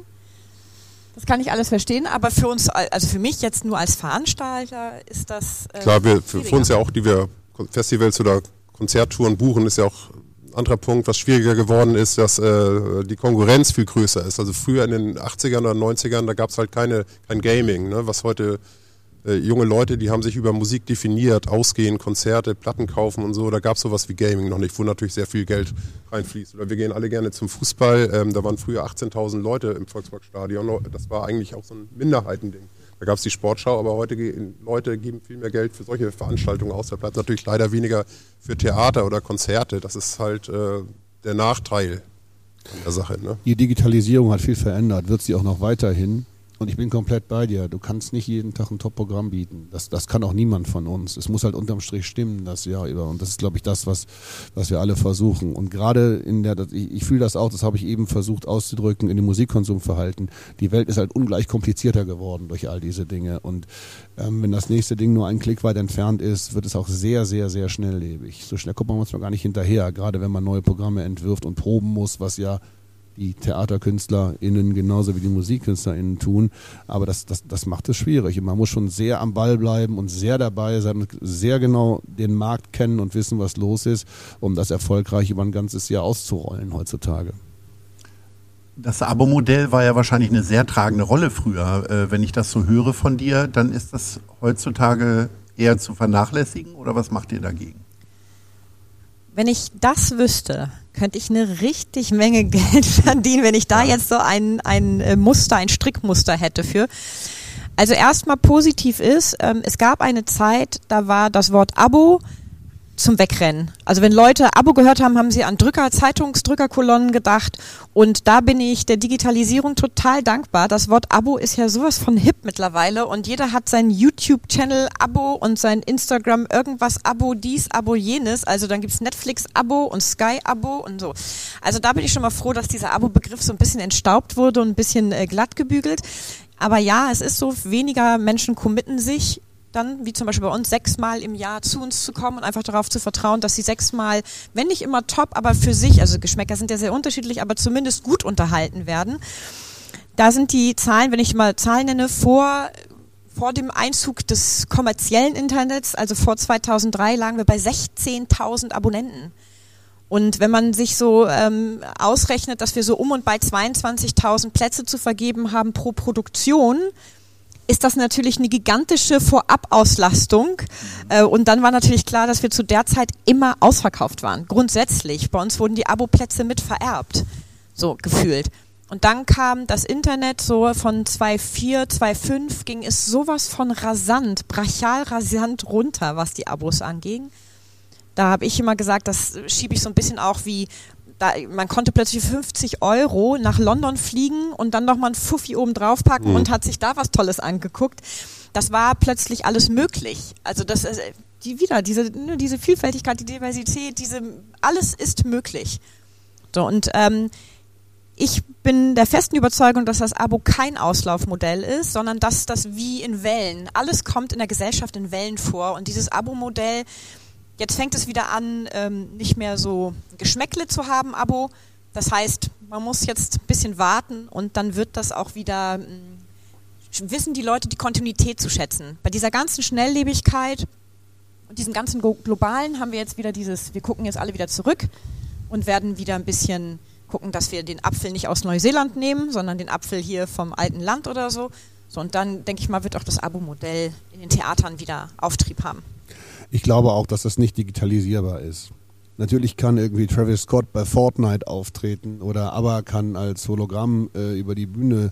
Das kann ich alles verstehen, aber für uns, also für mich jetzt nur als Veranstalter ist das. Äh, Klar, wir, für, für uns ja auch, die wir Festivals oder Konzerttouren buchen, ist ja auch anderer Punkt, was schwieriger geworden ist, dass äh, die Konkurrenz viel größer ist. Also früher in den 80ern oder 90ern, da gab es halt keine, kein Gaming, ne? was heute äh, junge Leute, die haben sich über Musik definiert, ausgehen, Konzerte, Platten kaufen und so. Da gab es sowas wie Gaming noch nicht, wo natürlich sehr viel Geld reinfließt. Oder wir gehen alle gerne zum Fußball. Ähm, da waren früher 18.000 Leute im Volksparkstadion. Das war eigentlich auch so ein Minderheitending. Da gab es die Sportschau, aber heute gehen Leute geben viel mehr Geld für solche Veranstaltungen aus. Da bleibt natürlich leider weniger für Theater oder Konzerte. Das ist halt äh, der Nachteil der Sache. Ne? Die Digitalisierung hat viel verändert, wird sie auch noch weiterhin. Und ich bin komplett bei dir. Du kannst nicht jeden Tag ein Top-Programm bieten. Das, das kann auch niemand von uns. Es muss halt unterm Strich stimmen, das Jahr über. Und das ist, glaube ich, das, was, was wir alle versuchen. Und gerade in der, ich, ich fühle das auch, das habe ich eben versucht auszudrücken, in dem Musikkonsumverhalten. Die Welt ist halt ungleich komplizierter geworden durch all diese Dinge. Und ähm, wenn das nächste Ding nur einen Klick weit entfernt ist, wird es auch sehr, sehr, sehr schnelllebig. So schnell kommt man manchmal gar nicht hinterher, gerade wenn man neue Programme entwirft und proben muss, was ja die TheaterkünstlerInnen genauso wie die MusikkünstlerInnen tun. Aber das, das, das macht es schwierig. Und man muss schon sehr am Ball bleiben und sehr dabei sein und sehr genau den Markt kennen und wissen, was los ist, um das erfolgreich über ein ganzes Jahr auszurollen heutzutage. Das Abo-Modell war ja wahrscheinlich eine sehr tragende Rolle früher. Äh, wenn ich das so höre von dir, dann ist das heutzutage eher zu vernachlässigen oder was macht ihr dagegen? Wenn ich das wüsste, könnte ich eine richtig Menge [laughs] Geld verdienen, wenn ich da jetzt so ein, ein äh, Muster, ein Strickmuster hätte für. Also erstmal positiv ist, ähm, es gab eine Zeit, da war das Wort Abo zum Wegrennen. Also wenn Leute Abo gehört haben, haben sie an Drücker, Zeitungsdrückerkolonnen gedacht. Und da bin ich der Digitalisierung total dankbar. Das Wort Abo ist ja sowas von hip mittlerweile und jeder hat sein YouTube-Channel Abo und sein Instagram irgendwas Abo, dies, Abo, jenes. Also dann gibt's Netflix-Abo und Sky-Abo und so. Also da bin ich schon mal froh, dass dieser Abo-Begriff so ein bisschen entstaubt wurde und ein bisschen äh, glatt gebügelt. Aber ja, es ist so, weniger Menschen committen sich dann, wie zum Beispiel bei uns, sechsmal im Jahr zu uns zu kommen und einfach darauf zu vertrauen, dass sie sechsmal, wenn nicht immer top, aber für sich, also Geschmäcker sind ja sehr unterschiedlich, aber zumindest gut unterhalten werden. Da sind die Zahlen, wenn ich mal Zahlen nenne, vor vor dem Einzug des kommerziellen Internets, also vor 2003, lagen wir bei 16.000 Abonnenten. Und wenn man sich so ähm, ausrechnet, dass wir so um und bei 22.000 Plätze zu vergeben haben pro Produktion, ist das natürlich eine gigantische Vorabauslastung. Äh, und dann war natürlich klar, dass wir zu der Zeit immer ausverkauft waren. Grundsätzlich. Bei uns wurden die Abo-Plätze mit vererbt. So gefühlt. Und dann kam das Internet so von 2.4, 2.5 ging es sowas von rasant, brachial rasant runter, was die Abos anging. Da habe ich immer gesagt, das schiebe ich so ein bisschen auch wie da, man konnte plötzlich 50 Euro nach London fliegen und dann nochmal ein Fuffi oben drauf packen mhm. und hat sich da was Tolles angeguckt. Das war plötzlich alles möglich. Also das ist die wieder, diese, ne, diese Vielfältigkeit, die Diversität, diese, alles ist möglich. So, und ähm, ich bin der festen Überzeugung, dass das Abo kein Auslaufmodell ist, sondern dass das wie in Wellen, alles kommt in der Gesellschaft in Wellen vor und dieses Abo-Modell, jetzt fängt es wieder an, ähm, nicht mehr so Geschmäckle zu haben, Abo. Das heißt, man muss jetzt ein bisschen warten und dann wird das auch wieder, mh, hm, wissen die Leute die Kontinuität zu schätzen. Bei dieser ganzen Schnelllebigkeit und diesem ganzen globalen haben wir jetzt wieder dieses, wir gucken jetzt alle wieder zurück und werden wieder ein bisschen gucken, dass wir den Apfel nicht aus Neuseeland nehmen, sondern den Apfel hier vom alten Land oder so. So, und dann, denke ich mal, wird auch das Abo-Modell in den Theatern wieder Auftrieb haben. Ich glaube auch, dass das nicht digitalisierbar ist. Natürlich kann irgendwie Travis Scott bei Fortnite auftreten oder aber kann als Hologramm äh, über die Bühne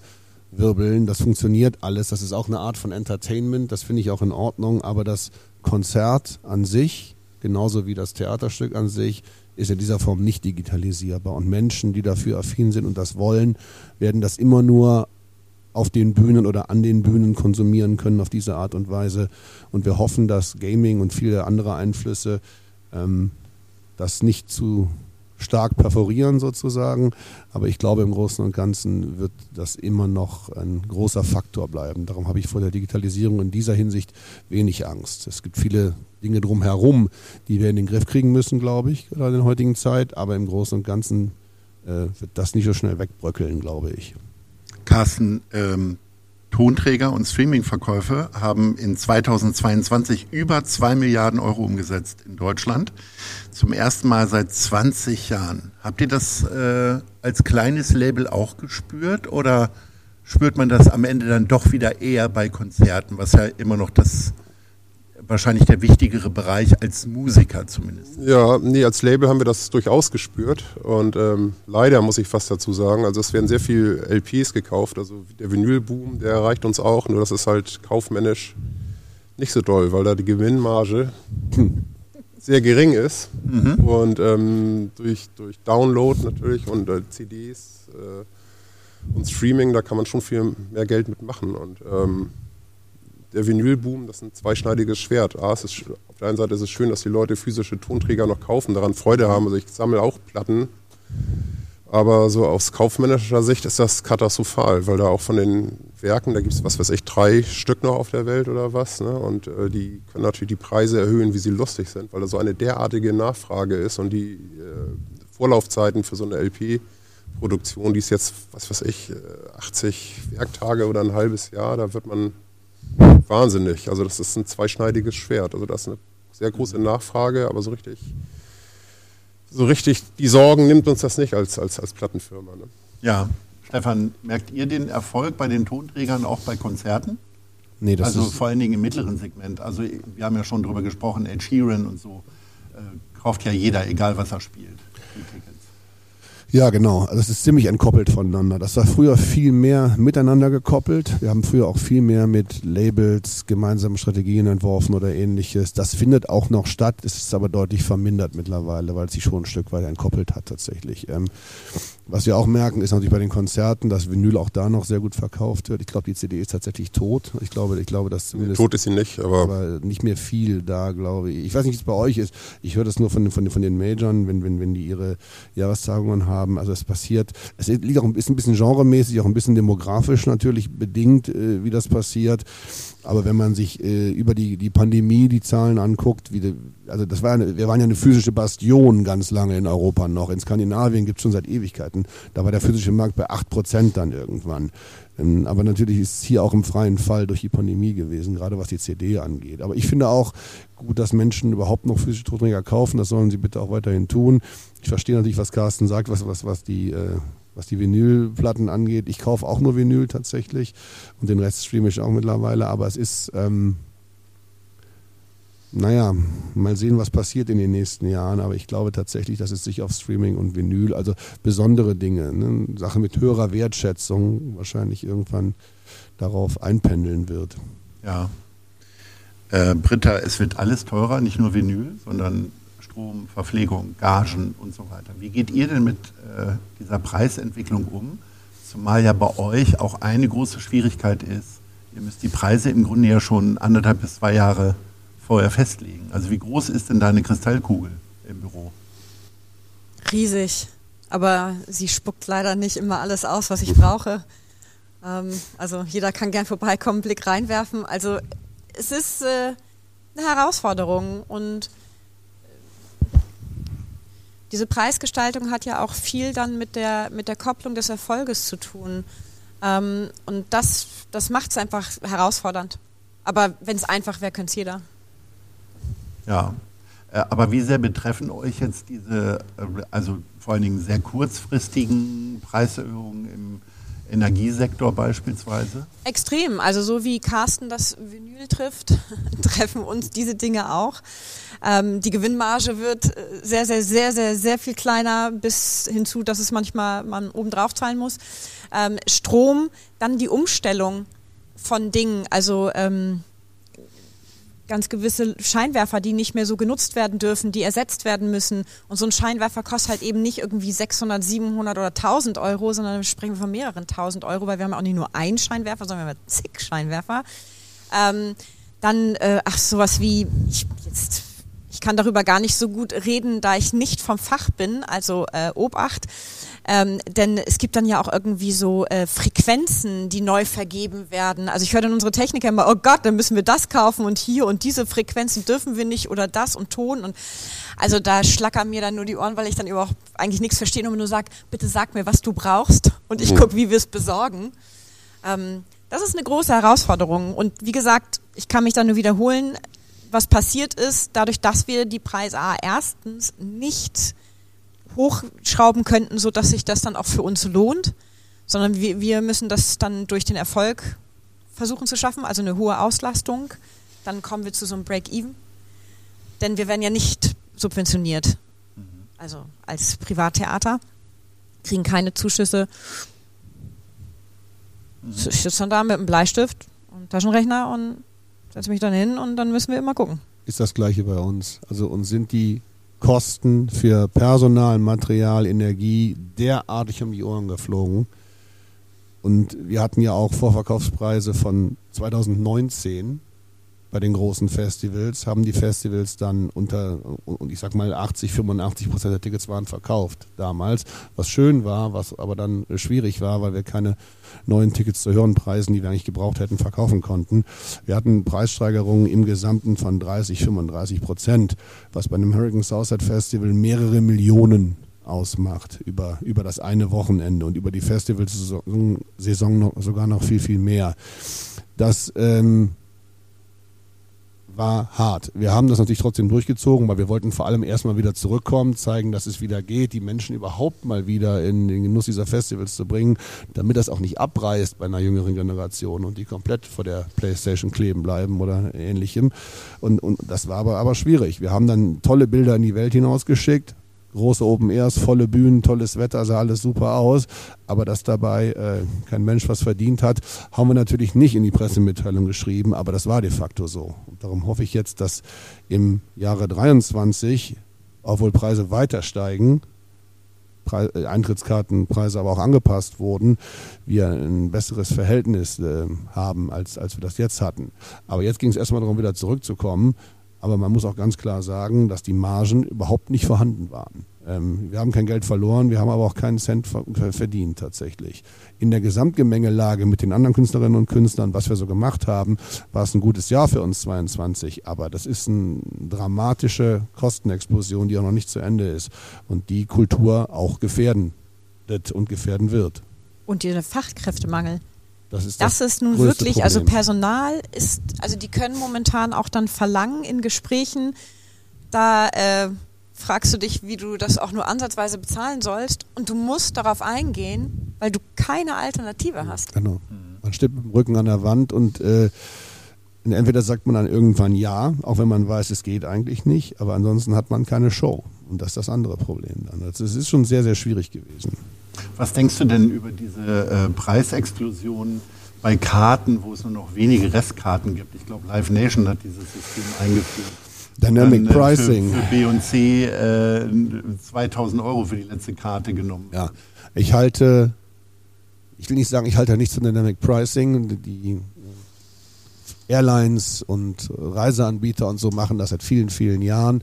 wirbeln. Das funktioniert alles. Das ist auch eine Art von Entertainment. Das finde ich auch in Ordnung. Aber das Konzert an sich, genauso wie das Theaterstück an sich, ist in dieser Form nicht digitalisierbar. Und Menschen, die dafür affin sind und das wollen, werden das immer nur auf den Bühnen oder an den Bühnen konsumieren können auf diese Art und Weise. Und wir hoffen, dass Gaming und viele andere Einflüsse ähm, das nicht zu stark perforieren sozusagen. Aber ich glaube, im Großen und Ganzen wird das immer noch ein großer Faktor bleiben. Darum habe ich vor der Digitalisierung in dieser Hinsicht wenig Angst. Es gibt viele Dinge drumherum, die wir in den Griff kriegen müssen, glaube ich, gerade in der heutigen Zeit. Aber im Großen und Ganzen äh, wird das nicht so schnell wegbröckeln, glaube ich. Carsten, ähm, Tonträger und Streamingverkäufe haben in 2022 über zwei Milliarden Euro umgesetzt in Deutschland. Zum ersten Mal seit 20 Jahren. Habt ihr das äh, als kleines Label auch gespürt oder spürt man das am Ende dann doch wieder eher bei Konzerten, was ja immer noch das wahrscheinlich der wichtigere Bereich als Musiker zumindest. Ja, nee, als Label haben wir das durchaus gespürt und ähm, leider muss ich fast dazu sagen, also es werden sehr viel LPs gekauft, also der Vinylboom, der erreicht uns auch, nur das ist halt kaufmännisch nicht so doll, weil da die Gewinnmarge sehr gering ist mhm. und ähm, durch, durch Download natürlich und äh, CDs äh, und Streaming, da kann man schon viel mehr Geld mitmachen und ähm, der Vinylboom, das ist ein zweischneidiges Schwert. A, es ist, auf der einen Seite ist es schön, dass die Leute physische Tonträger noch kaufen, daran Freude haben. Also ich sammle auch Platten. Aber so aus kaufmännischer Sicht ist das katastrophal, weil da auch von den Werken, da gibt es, was weiß ich, drei Stück noch auf der Welt oder was. Ne? Und äh, die können natürlich die Preise erhöhen, wie sie lustig sind, weil da so eine derartige Nachfrage ist und die äh, Vorlaufzeiten für so eine LP-Produktion, die ist jetzt, was weiß ich, 80 äh, Werktage oder ein halbes Jahr, da wird man wahnsinnig. Also das ist ein zweischneidiges Schwert. Also das ist eine sehr große Nachfrage, aber so richtig, so richtig die Sorgen nimmt uns das nicht als, als, als Plattenfirma. Ne? Ja. Stefan, merkt ihr den Erfolg bei den Tonträgern auch bei Konzerten? Nee, das also vor allen Dingen im mittleren Segment. Also wir haben ja schon darüber gesprochen, Ed Sheeran und so äh, kauft ja jeder, egal was er spielt. Ja, genau. Also es ist ziemlich entkoppelt voneinander. Das war früher viel mehr miteinander gekoppelt. Wir haben früher auch viel mehr mit Labels, gemeinsamen Strategien entworfen oder ähnliches. Das findet auch noch statt. Es ist aber deutlich vermindert mittlerweile, weil es sich schon ein Stück weit entkoppelt hat tatsächlich. Ähm, was wir auch merken, ist natürlich bei den Konzerten, dass Vinyl auch da noch sehr gut verkauft wird. Ich glaube, die CD ist tatsächlich tot. Ich glaube, ich glaube, dass zumindest. Tot ist sie nicht, aber. aber nicht mehr viel da, glaube ich. Ich weiß nicht, wie es bei euch ist. Ich höre das nur von, von, von den Majorn, wenn, wenn, wenn die ihre Jahrestagungen haben. Also es passiert. Es liegt auch ein bisschen, ein bisschen genremäßig, auch ein bisschen demografisch natürlich bedingt, äh, wie das passiert. Aber wenn man sich äh, über die, die Pandemie die Zahlen anguckt, wie die, also das war eine, wir waren ja eine physische Bastion ganz lange in Europa noch. In Skandinavien gibt es schon seit Ewigkeiten. Da war der physische Markt bei 8% dann irgendwann. Ähm, aber natürlich ist es hier auch im freien Fall durch die Pandemie gewesen, gerade was die CD angeht. Aber ich finde auch gut, dass Menschen überhaupt noch physische Tonträger kaufen. Das sollen sie bitte auch weiterhin tun. Ich verstehe natürlich, was Carsten sagt, was, was, was die äh, was die Vinylplatten angeht. Ich kaufe auch nur Vinyl tatsächlich und den Rest streame ich auch mittlerweile, aber es ist, ähm, naja, mal sehen, was passiert in den nächsten Jahren, aber ich glaube tatsächlich, dass es sich auf Streaming und Vinyl, also besondere Dinge, ne, Sache mit höherer Wertschätzung wahrscheinlich irgendwann darauf einpendeln wird. Ja. Äh, Britta, es wird alles teurer, nicht nur Vinyl, sondern Strom, Verpflegung, Gagen und so weiter. Wie geht ihr denn mit äh, dieser Preisentwicklung um? Zumal ja bei euch auch eine große Schwierigkeit ist, ihr müsst die Preise im Grunde ja schon anderthalb bis zwei Jahre vorher festlegen. Also wie groß ist denn deine Kristallkugel im Büro? Riesig. aber sie spuckt leider nicht immer alles aus, was ich brauche. Ähm, also jeder kann gern vorbeikommen, Blick reinwerfen. Also es ist äh, eine Herausforderung und diese Preisgestaltung hat ja auch viel dann mit der, mit der Kopplung des Erfolges zu tun. Ähm, und das, das macht es einfach herausfordernd. Aber wenn es einfach wäre, könnte es jeder. Ja, äh, aber wie sehr betreffen euch jetzt diese, äh, also vor allen Dingen sehr kurzfristigen Preiserhöhungen im Energiesektor beispielsweise? Extrem. Also so wie Carsten das Vinyl trifft, [laughs] treffen uns diese Dinge auch. Ähm, die Gewinnmarge wird äh, sehr, sehr, sehr, sehr, sehr viel kleiner bis hinzu, dass es manchmal man obendrauf zahlen muss. Ähm, Strom, dann die Umstellung von Dingen. Also ähm, ganz gewisse Scheinwerfer, die nicht mehr so genutzt werden dürfen, die ersetzt werden müssen. Und so ein Scheinwerfer kostet halt eben nicht irgendwie 600, 700 oder 1000 Euro, sondern wir sprechen von mehreren 1000 Euro, weil wir haben auch nicht nur einen Scheinwerfer, sondern wir haben zig Scheinwerfer. Ähm, dann, äh, ach, sowas wie, ich, jetzt, ich kann darüber gar nicht so gut reden, da ich nicht vom Fach bin, also äh, Obacht. Ähm, denn es gibt dann ja auch irgendwie so äh, Frequenzen, die neu vergeben werden. Also ich höre dann unsere Techniker immer, oh Gott, dann müssen wir das kaufen und hier und diese Frequenzen dürfen wir nicht oder das und Ton und also da schlackern mir dann nur die Ohren, weil ich dann überhaupt eigentlich nichts verstehe und nur sage, bitte sag mir, was du brauchst und ich gucke, wie wir es besorgen. Ähm, das ist eine große Herausforderung und wie gesagt, ich kann mich da nur wiederholen, was passiert ist, dadurch, dass wir die Preise A erstens nicht hochschrauben könnten, so dass sich das dann auch für uns lohnt, sondern wir, wir müssen das dann durch den Erfolg versuchen zu schaffen, also eine hohe Auslastung. Dann kommen wir zu so einem Break-Even. Denn wir werden ja nicht subventioniert, also als Privattheater, kriegen keine Zuschüsse. Ich sitze dann da mit einem Bleistift und Taschenrechner und setze mich dann hin und dann müssen wir immer gucken. Ist das gleiche bei uns. Also uns sind die Kosten für Personal, Material, Energie derartig um die Ohren geflogen. Und wir hatten ja auch Vorverkaufspreise von 2019 bei den großen Festivals, haben die Festivals dann unter, und ich sag mal 80, 85 Prozent der Tickets waren verkauft damals, was schön war, was aber dann schwierig war, weil wir keine neuen Tickets zu höheren Preisen, die wir eigentlich gebraucht hätten, verkaufen konnten. Wir hatten Preissteigerungen im Gesamten von 30, 35 Prozent, was bei einem Hurricane Southside Festival mehrere Millionen ausmacht über, über das eine Wochenende und über die Festivalsaison Saison sogar noch viel, viel mehr. Das ähm, war hart. Wir haben das natürlich trotzdem durchgezogen, weil wir wollten vor allem erstmal wieder zurückkommen, zeigen, dass es wieder geht, die Menschen überhaupt mal wieder in den Genuss dieser Festivals zu bringen, damit das auch nicht abreißt bei einer jüngeren Generation und die komplett vor der Playstation kleben bleiben oder ähnlichem. Und, und das war aber, aber schwierig. Wir haben dann tolle Bilder in die Welt hinausgeschickt, große Open Airs, volle Bühnen, tolles Wetter, sah alles super aus. Aber dass dabei äh, kein Mensch was verdient hat, haben wir natürlich nicht in die Pressemitteilung geschrieben, aber das war de facto so. Und darum hoffe ich jetzt, dass im Jahre 23, obwohl Preise weiter steigen, äh, Eintrittskartenpreise aber auch angepasst wurden, wir ein besseres Verhältnis äh, haben, als, als wir das jetzt hatten. Aber jetzt ging es erstmal darum, wieder zurückzukommen. Aber man muss auch ganz klar sagen, dass die Margen überhaupt nicht vorhanden waren. Ähm, wir haben kein Geld verloren, wir haben aber auch keinen Cent verdient tatsächlich. In der Gesamtgemengelage mit den anderen Künstlerinnen und Künstlern, was wir so gemacht haben, war es ein gutes Jahr für uns 22. Aber das ist eine dramatische Kostenexplosion, die auch noch nicht zu Ende ist und die Kultur auch gefährden und gefährden wird. Und der Fachkräftemangel. Das ist, das, das ist nun wirklich, also Problem. also Personal ist, also die können momentan auch dann verlangen in Gesprächen, da äh, fragst du dich, wie du das auch nur ansatzweise bezahlen sollst und du musst darauf eingehen, weil du keine Alternative hast. Genau. Man steht mit dem Rücken an der Wand und äh, entweder sagt man dann irgendwann ja, auch wenn man weiß, es geht eigentlich nicht, aber ansonsten hat man keine Show. Und das ist das andere Problem dann. Also es ist schon sehr, sehr schwierig gewesen. Was denkst du denn über diese äh, Preisexplosion bei Karten, wo es nur noch wenige Restkarten gibt? Ich glaube, Live Nation hat dieses System eingeführt. Dynamic Dann, äh, Pricing. Für, für B und C äh, 2000 Euro für die letzte Karte genommen. Ja, ich halte, ich will nicht sagen, ich halte nichts von Dynamic Pricing. Die Airlines und Reiseanbieter und so machen das seit vielen, vielen Jahren.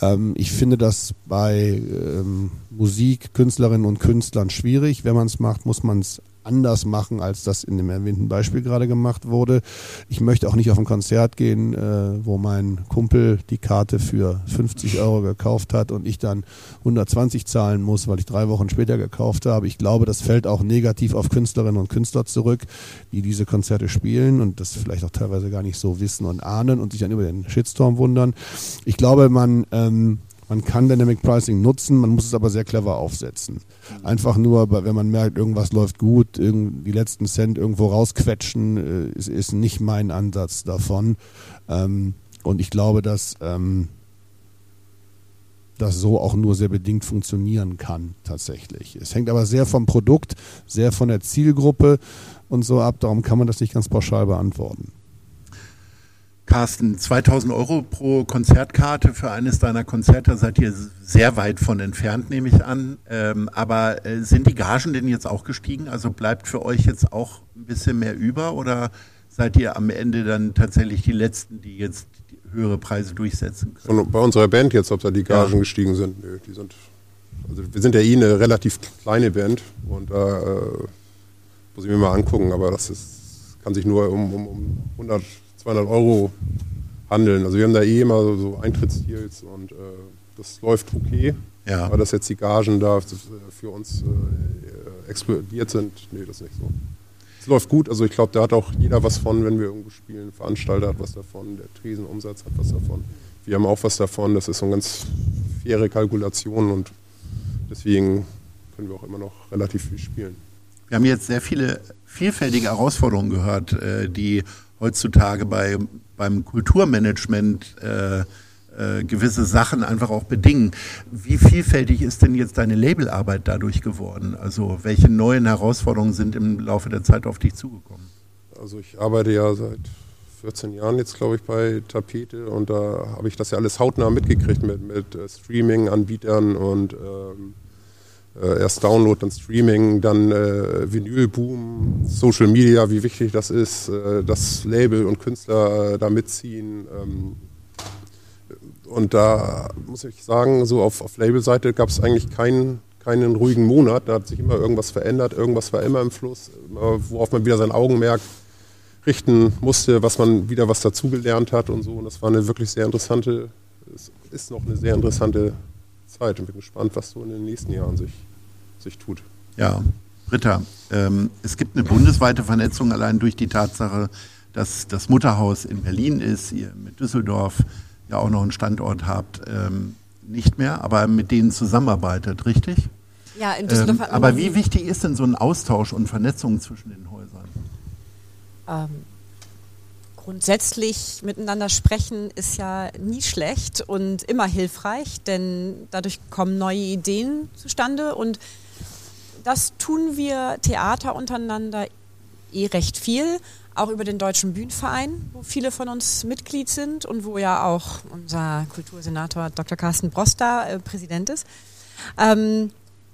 Ähm, ich finde das bei ähm, Musik, Künstlerinnen und Künstlern schwierig. Wenn man es macht, muss man es anders machen, als das in dem erwähnten Beispiel gerade gemacht wurde. Ich möchte auch nicht auf ein Konzert gehen, äh, wo mein Kumpel die Karte für 50 Euro gekauft hat und ich dann 120 zahlen muss, weil ich drei Wochen später gekauft habe. Ich glaube, das fällt auch negativ auf Künstlerinnen und Künstler zurück, die diese Konzerte spielen und das vielleicht auch teilweise gar nicht so wissen und ahnen und sich dann über den Shitstorm wundern. Ich glaube, man ähm, man kann Dynamic Pricing nutzen, man muss es aber sehr clever aufsetzen. Einfach nur, wenn man merkt, irgendwas läuft gut, die letzten Cent irgendwo rausquetschen, äh, ist, nicht mein Ansatz davon. Ähm, und ich glaube, dass ähm, das so auch nur sehr bedingt funktionieren kann, tatsächlich. Es hängt aber sehr vom Produkt, sehr von der Zielgruppe und so ab. Darum kann man das nicht ganz pauschal beantworten. Carsten, 2000 Euro pro Konzertkarte für eines deiner Konzerte seid ihr sehr weit von entfernt, nehme ich an. Ähm, aber äh, sind die Gagen denn jetzt auch gestiegen? Also bleibt für euch jetzt auch ein bisschen mehr über oder seid ihr am Ende dann tatsächlich die Letzten, die jetzt höhere Preise durchsetzen können? Von, bei unserer Band jetzt, ob da die Gagen ja. gestiegen sind? Nö, die sind, also wir sind ja eh eine relativ kleine Band und da äh, muss ich mir mal angucken, aber das ist, kann sich nur um, um, um 100 200 Euro handeln. Also wir haben da eh immer so, so Eintrittsdeals und äh, das läuft okay. Ja. Aber dass jetzt die Gagen da für uns äh, explodiert sind, nee, das ist nicht so. Es läuft gut, also ich glaube, da hat auch jeder was von, wenn wir irgendwo spielen. Veranstalter hat was davon, der Tresenumsatz hat was davon. Wir haben auch was davon, das ist so eine ganz faire Kalkulation und deswegen können wir auch immer noch relativ viel spielen. Wir haben jetzt sehr viele vielfältige Herausforderungen gehört, äh, die heutzutage bei, beim Kulturmanagement äh, äh, gewisse Sachen einfach auch bedingen. Wie vielfältig ist denn jetzt deine Labelarbeit dadurch geworden? Also welche neuen Herausforderungen sind im Laufe der Zeit auf dich zugekommen? Also ich arbeite ja seit 14 Jahren jetzt, glaube ich, bei Tapete und da habe ich das ja alles hautnah mitgekriegt mit, mit äh, Streaming-Anbietern und ähm, äh, erst Download, dann Streaming, dann äh, Vinylboom, Social Media, wie wichtig das ist, äh, das Label und Künstler äh, da mitziehen. Ähm, und da muss ich sagen, so auf, auf Labelseite gab es eigentlich keinen, keinen ruhigen Monat. Da hat sich immer irgendwas verändert, irgendwas war immer im Fluss, worauf man wieder sein Augenmerk richten musste, was man wieder was dazugelernt hat und so. Und das war eine wirklich sehr interessante, es ist noch eine sehr interessante Zeit und bin gespannt, was so in den nächsten Jahren sich, sich tut. Ja, Britta, ähm, es gibt eine bundesweite Vernetzung allein durch die Tatsache, dass das Mutterhaus in Berlin ist, ihr mit Düsseldorf ja auch noch einen Standort habt, ähm, nicht mehr, aber mit denen zusammenarbeitet, richtig? Ja, in Düsseldorf. Ähm, aber wie wichtig ist denn so ein Austausch und Vernetzung zwischen den Häusern? Ähm, grundsätzlich miteinander sprechen ist ja nie schlecht und immer hilfreich, denn dadurch kommen neue Ideen zustande und das tun wir Theater untereinander eh recht viel, auch über den Deutschen Bühnenverein, wo viele von uns Mitglied sind und wo ja auch unser Kultursenator Dr. Carsten Broster äh, Präsident ist. Ähm,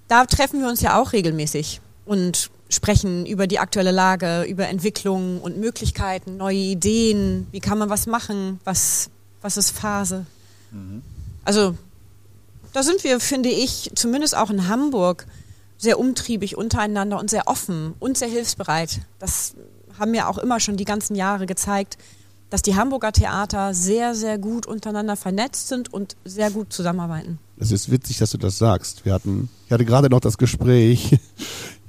da treffen wir uns ja auch regelmäßig und sprechen über die aktuelle Lage, über Entwicklungen und Möglichkeiten, neue Ideen, wie kann man was machen, was, was ist Phase. Mhm. Also da sind wir, finde ich, zumindest auch in Hamburg sehr umtriebig untereinander und sehr offen und sehr hilfsbereit. Das haben mir auch immer schon die ganzen Jahre gezeigt, dass die Hamburger Theater sehr, sehr gut untereinander vernetzt sind und sehr gut zusammenarbeiten. Es ist witzig, dass du das sagst. Wir hatten, ich hatte gerade noch das Gespräch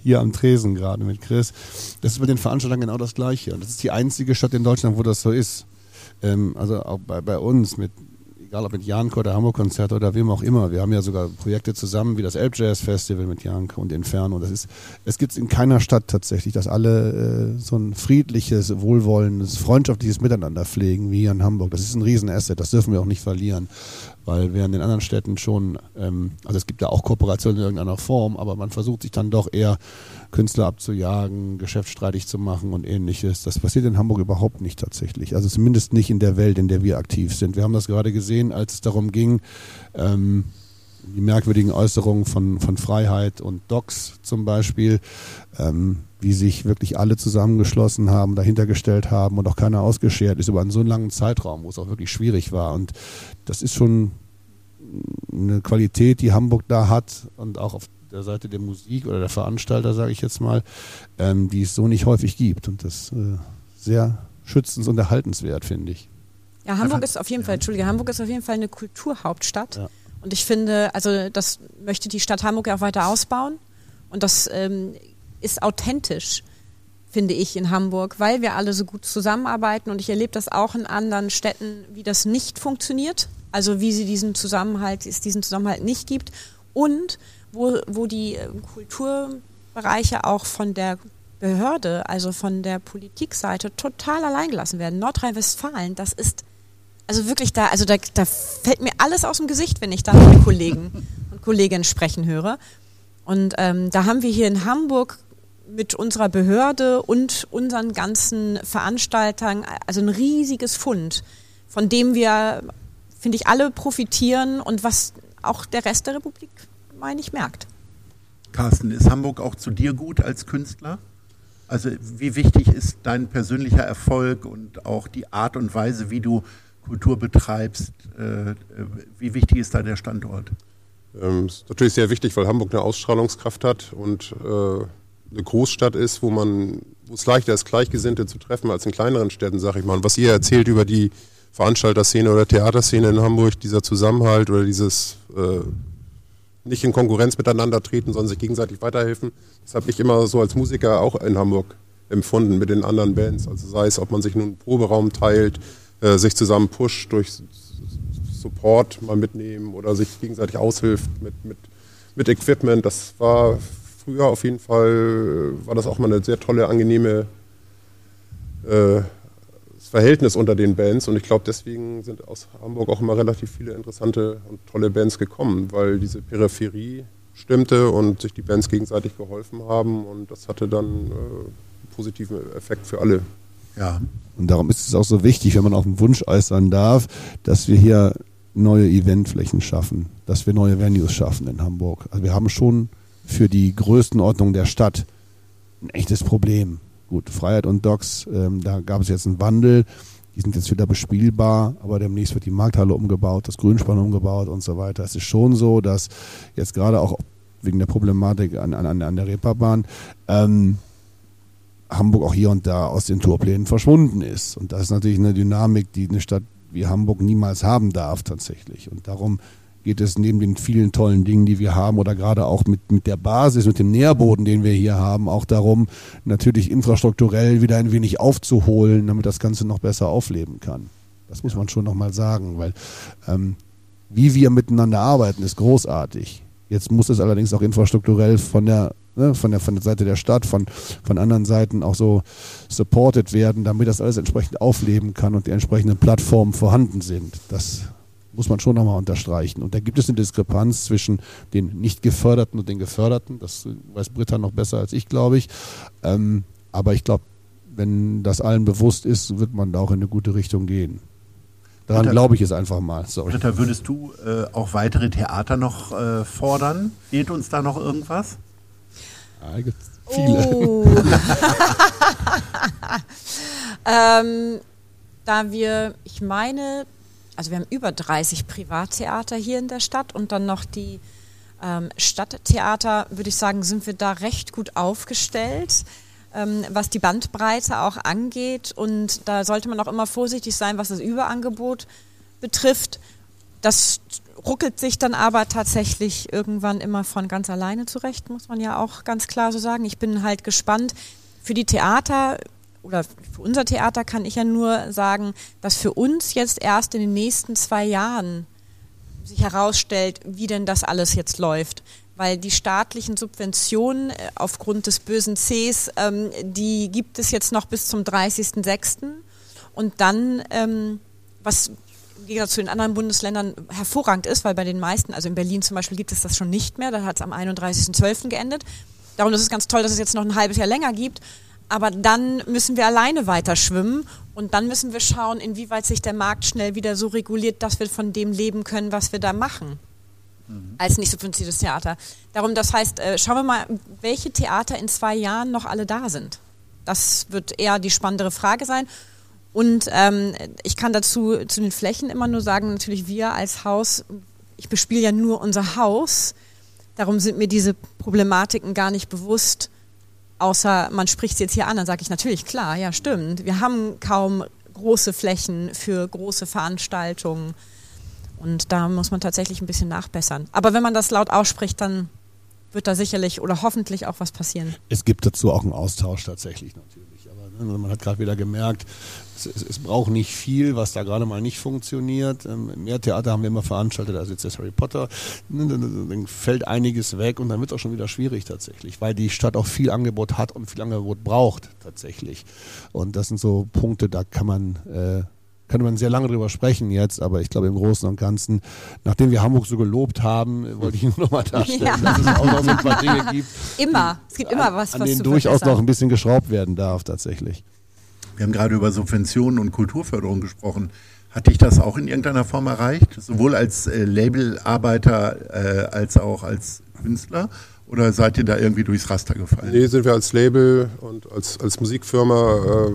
hier am Tresen gerade mit Chris. Das ist bei den Veranstaltungen genau das Gleiche. Und das ist die einzige Stadt in Deutschland, wo das so ist. Ähm, also auch bei, bei uns mit egal ob mit Janko oder Hamburg-Konzert oder wem auch immer. Wir haben ja sogar Projekte zusammen wie das Elb Jazz Festival mit Janko und Inferno. Das ist, es gibt es in keiner Stadt tatsächlich, dass alle äh, so ein friedliches, wohlwollendes, freundschaftliches Miteinander pflegen wie hier in Hamburg. Das ist ein Riesenasset, das dürfen wir auch nicht verlieren. Weil während in anderen Städten schon, ähm, also es gibt ja auch Kooperationen in irgendeiner Form, aber man versucht sich dann doch eher Künstler abzujagen, geschäftsstreitig zu machen und ähnliches. Das passiert in Hamburg überhaupt nicht tatsächlich. Also zumindest nicht in der Welt, in der wir aktiv sind. Wir haben das gerade gesehen, als es darum ging, ähm, die merkwürdigen Äußerungen von, von Freiheit und Docs zum Beispiel. Ähm, wie sich wirklich alle zusammengeschlossen haben, dahinter gestellt haben und auch keiner ausgeschert ist über einen so langen Zeitraum, wo es auch wirklich schwierig war. Und das ist schon eine Qualität, die Hamburg da hat und auch auf der Seite der Musik oder der Veranstalter, sage ich jetzt mal, ähm, die es so nicht häufig gibt. Und das äh, sehr schützens- und erhaltenswert, finde ich. Ja, Hamburg ist auf jeden Fall, Entschuldige, Hamburg ist auf jeden Fall eine Kulturhauptstadt. Ja. Und ich finde, also das möchte die Stadt Hamburg ja auch weiter ausbauen. Und das ähm, ist authentisch, finde ich, in Hamburg, weil wir alle so gut zusammenarbeiten. Und ich erlebe das auch in anderen Städten, wie das nicht funktioniert. Also wie sie diesen Zusammenhalt, es diesen Zusammenhalt nicht gibt. Und wo, wo die äh, Kulturbereiche auch von der Behörde, also von der Politikseite, total alleingelassen werden. Nordrhein-Westfalen, das ist also wirklich da, also da, da fällt mir alles aus dem Gesicht, wenn ich da mit Kollegen und Kolleginnen sprechen höre. Und ähm, da haben wir hier in Hamburg mit unserer Behörde und unseren ganzen Veranstaltern also ein riesiges Fund, von dem wir, finde ich, alle profitieren und was auch der Rest der Republik, meine ich, merkt. Carsten, ist Hamburg auch zu dir gut als Künstler? Also wie wichtig ist dein persönlicher Erfolg und auch die Art und Weise, wie du Kultur betreibst? Äh, wie wichtig ist da der Standort? Ähm, ist natürlich sehr wichtig, weil Hamburg eine Ausstrahlungskraft hat und äh, eine Großstadt ist, wo man, wo es leichter ist, Gleichgesinnte zu treffen als in kleineren Städten, sag ich mal. Und was ihr erzählt über die Veranstalterszene oder Theaterszene in Hamburg, dieser Zusammenhalt oder dieses äh, nicht in Konkurrenz miteinander treten, sondern sich gegenseitig weiterhelfen, das habe ich immer so als Musiker auch in Hamburg empfunden mit den anderen Bands. Also sei es, ob man sich nun einen Proberaum teilt, äh, sich zusammen pusht durch Support mal mitnehmen oder sich gegenseitig aushilft mit, mit, mit Equipment. Das war früher auf jeden Fall, war das auch mal eine sehr tolle, angenehme äh, Verhältnis unter den Bands und ich glaube, deswegen sind aus Hamburg auch immer relativ viele interessante und tolle Bands gekommen, weil diese Peripherie stimmte und sich die Bands gegenseitig geholfen haben und das hatte dann äh, einen positiven Effekt für alle. Ja. Und darum ist es auch so wichtig, wenn man auf den Wunsch äußern darf, dass wir hier neue Eventflächen schaffen, dass wir neue Venues schaffen in Hamburg. Also wir haben schon für die Größenordnung der Stadt ein echtes Problem. Gut, Freiheit und Docks, ähm, da gab es jetzt einen Wandel. Die sind jetzt wieder bespielbar, aber demnächst wird die Markthalle umgebaut, das Grünspann umgebaut und so weiter. Es ist schon so, dass jetzt gerade auch wegen der Problematik an, an, an der Reeperbahn ähm, Hamburg auch hier und da aus den Tourplänen verschwunden ist. Und das ist natürlich eine Dynamik, die eine Stadt wie Hamburg niemals haben darf tatsächlich. Und darum geht es neben den vielen tollen Dingen, die wir haben oder gerade auch mit, mit der Basis, mit dem Nährboden, den wir hier haben, auch darum, natürlich infrastrukturell wieder ein wenig aufzuholen, damit das Ganze noch besser aufleben kann. Das muss man schon nochmal sagen, weil ähm, wie wir miteinander arbeiten, ist großartig. Jetzt muss es allerdings auch infrastrukturell von der ne, von, der, von der Seite der Stadt, von, von anderen Seiten auch so supported werden, damit das alles entsprechend aufleben kann und die entsprechenden Plattformen vorhanden sind. Das muss man schon nochmal unterstreichen. Und da gibt es eine Diskrepanz zwischen den nicht geförderten und den geförderten. Das weiß Britta noch besser als ich, glaube ich. Ähm, aber ich glaube, wenn das allen bewusst ist, wird man da auch in eine gute Richtung gehen. Daran glaube ich es einfach mal. Sorry. Britta, würdest du äh, auch weitere Theater noch äh, fordern? Fehlt uns da noch irgendwas? Ja, viele. Oh. [laughs] [laughs] ähm, da wir, ich meine, also wir haben über 30 Privattheater hier in der Stadt und dann noch die ähm, Stadttheater, würde ich sagen, sind wir da recht gut aufgestellt, ähm, was die Bandbreite auch angeht. Und da sollte man auch immer vorsichtig sein, was das Überangebot betrifft. Das ruckelt sich dann aber tatsächlich irgendwann immer von ganz alleine zurecht, muss man ja auch ganz klar so sagen. Ich bin halt gespannt. Für die Theater oder für unser Theater kann ich ja nur sagen, dass für uns jetzt erst in den nächsten zwei Jahren sich herausstellt, wie denn das alles jetzt läuft. Weil die staatlichen Subventionen äh, aufgrund des bösen Cs, ähm, die gibt es jetzt noch bis zum 30.06. Und dann, ähm, was Gegensatz zu den anderen Bundesländern hervorragend ist, weil bei den meisten, also in Berlin zum Beispiel gibt es das schon nicht mehr, da hat es am 31.12. geendet. Darum ist es ganz toll, dass es jetzt noch ein halbes Jahr länger gibt. Aber dann müssen wir alleine weiter schwimmen und dann müssen wir schauen, inwieweit sich der Markt schnell wieder so reguliert, dass wir von dem leben können, was wir da machen. als nicht subventioniertes Theater. Darum, das heißt, äh, schauen wir mal, welche Theater in zwei Jahren noch alle da sind. Das wird eher die spannendere Frage sein. Und ähm, ich kann dazu zu den Flächen immer nur sagen, natürlich wir als Haus, ich bespiele ja nur unser Haus, darum sind mir diese Problematiken gar nicht bewusst, außer man spricht es jetzt hier an, dann sage ich natürlich, klar, ja stimmt, wir haben kaum große Flächen für große Veranstaltungen und da muss man tatsächlich ein bisschen nachbessern. Aber wenn man das laut ausspricht, dann wird da sicherlich oder hoffentlich auch was passieren. Es gibt dazu auch einen Austausch tatsächlich natürlich. Ne, man hat gerade wieder gemerkt, es, es, es, braucht nicht viel, was da gerade mal nicht funktioniert. Ähm, mehr Theater haben wir immer veranstaltet als jetzt das Harry Potter. Ne, dann fällt einiges weg und dann wird es auch schon wieder schwierig tatsächlich, weil die Stadt auch viel Angebot hat und viel Angebot braucht tatsächlich. Und das sind so Punkte, da kann man äh, könnte man sehr lange drüber sprechen jetzt, aber ich glaube im Großen und Ganzen, nachdem wir Hamburg so gelobt haben, wollte ich nur noch mal darstellen, ja. dass es auch noch so ein paar Dinge gibt. Immer. Es gibt immer was, an, an was denen durchaus noch ein bisschen geschraubt werden darf tatsächlich. Wir haben gerade über Subventionen und Kulturförderung gesprochen. Hat dich das auch in irgendeiner Form erreicht? Sowohl als äh, Labelarbeiter äh, als auch als Künstler? Oder seid ihr da irgendwie durchs Raster gefallen? Nee, sind wir als Label und als, als Musikfirma äh,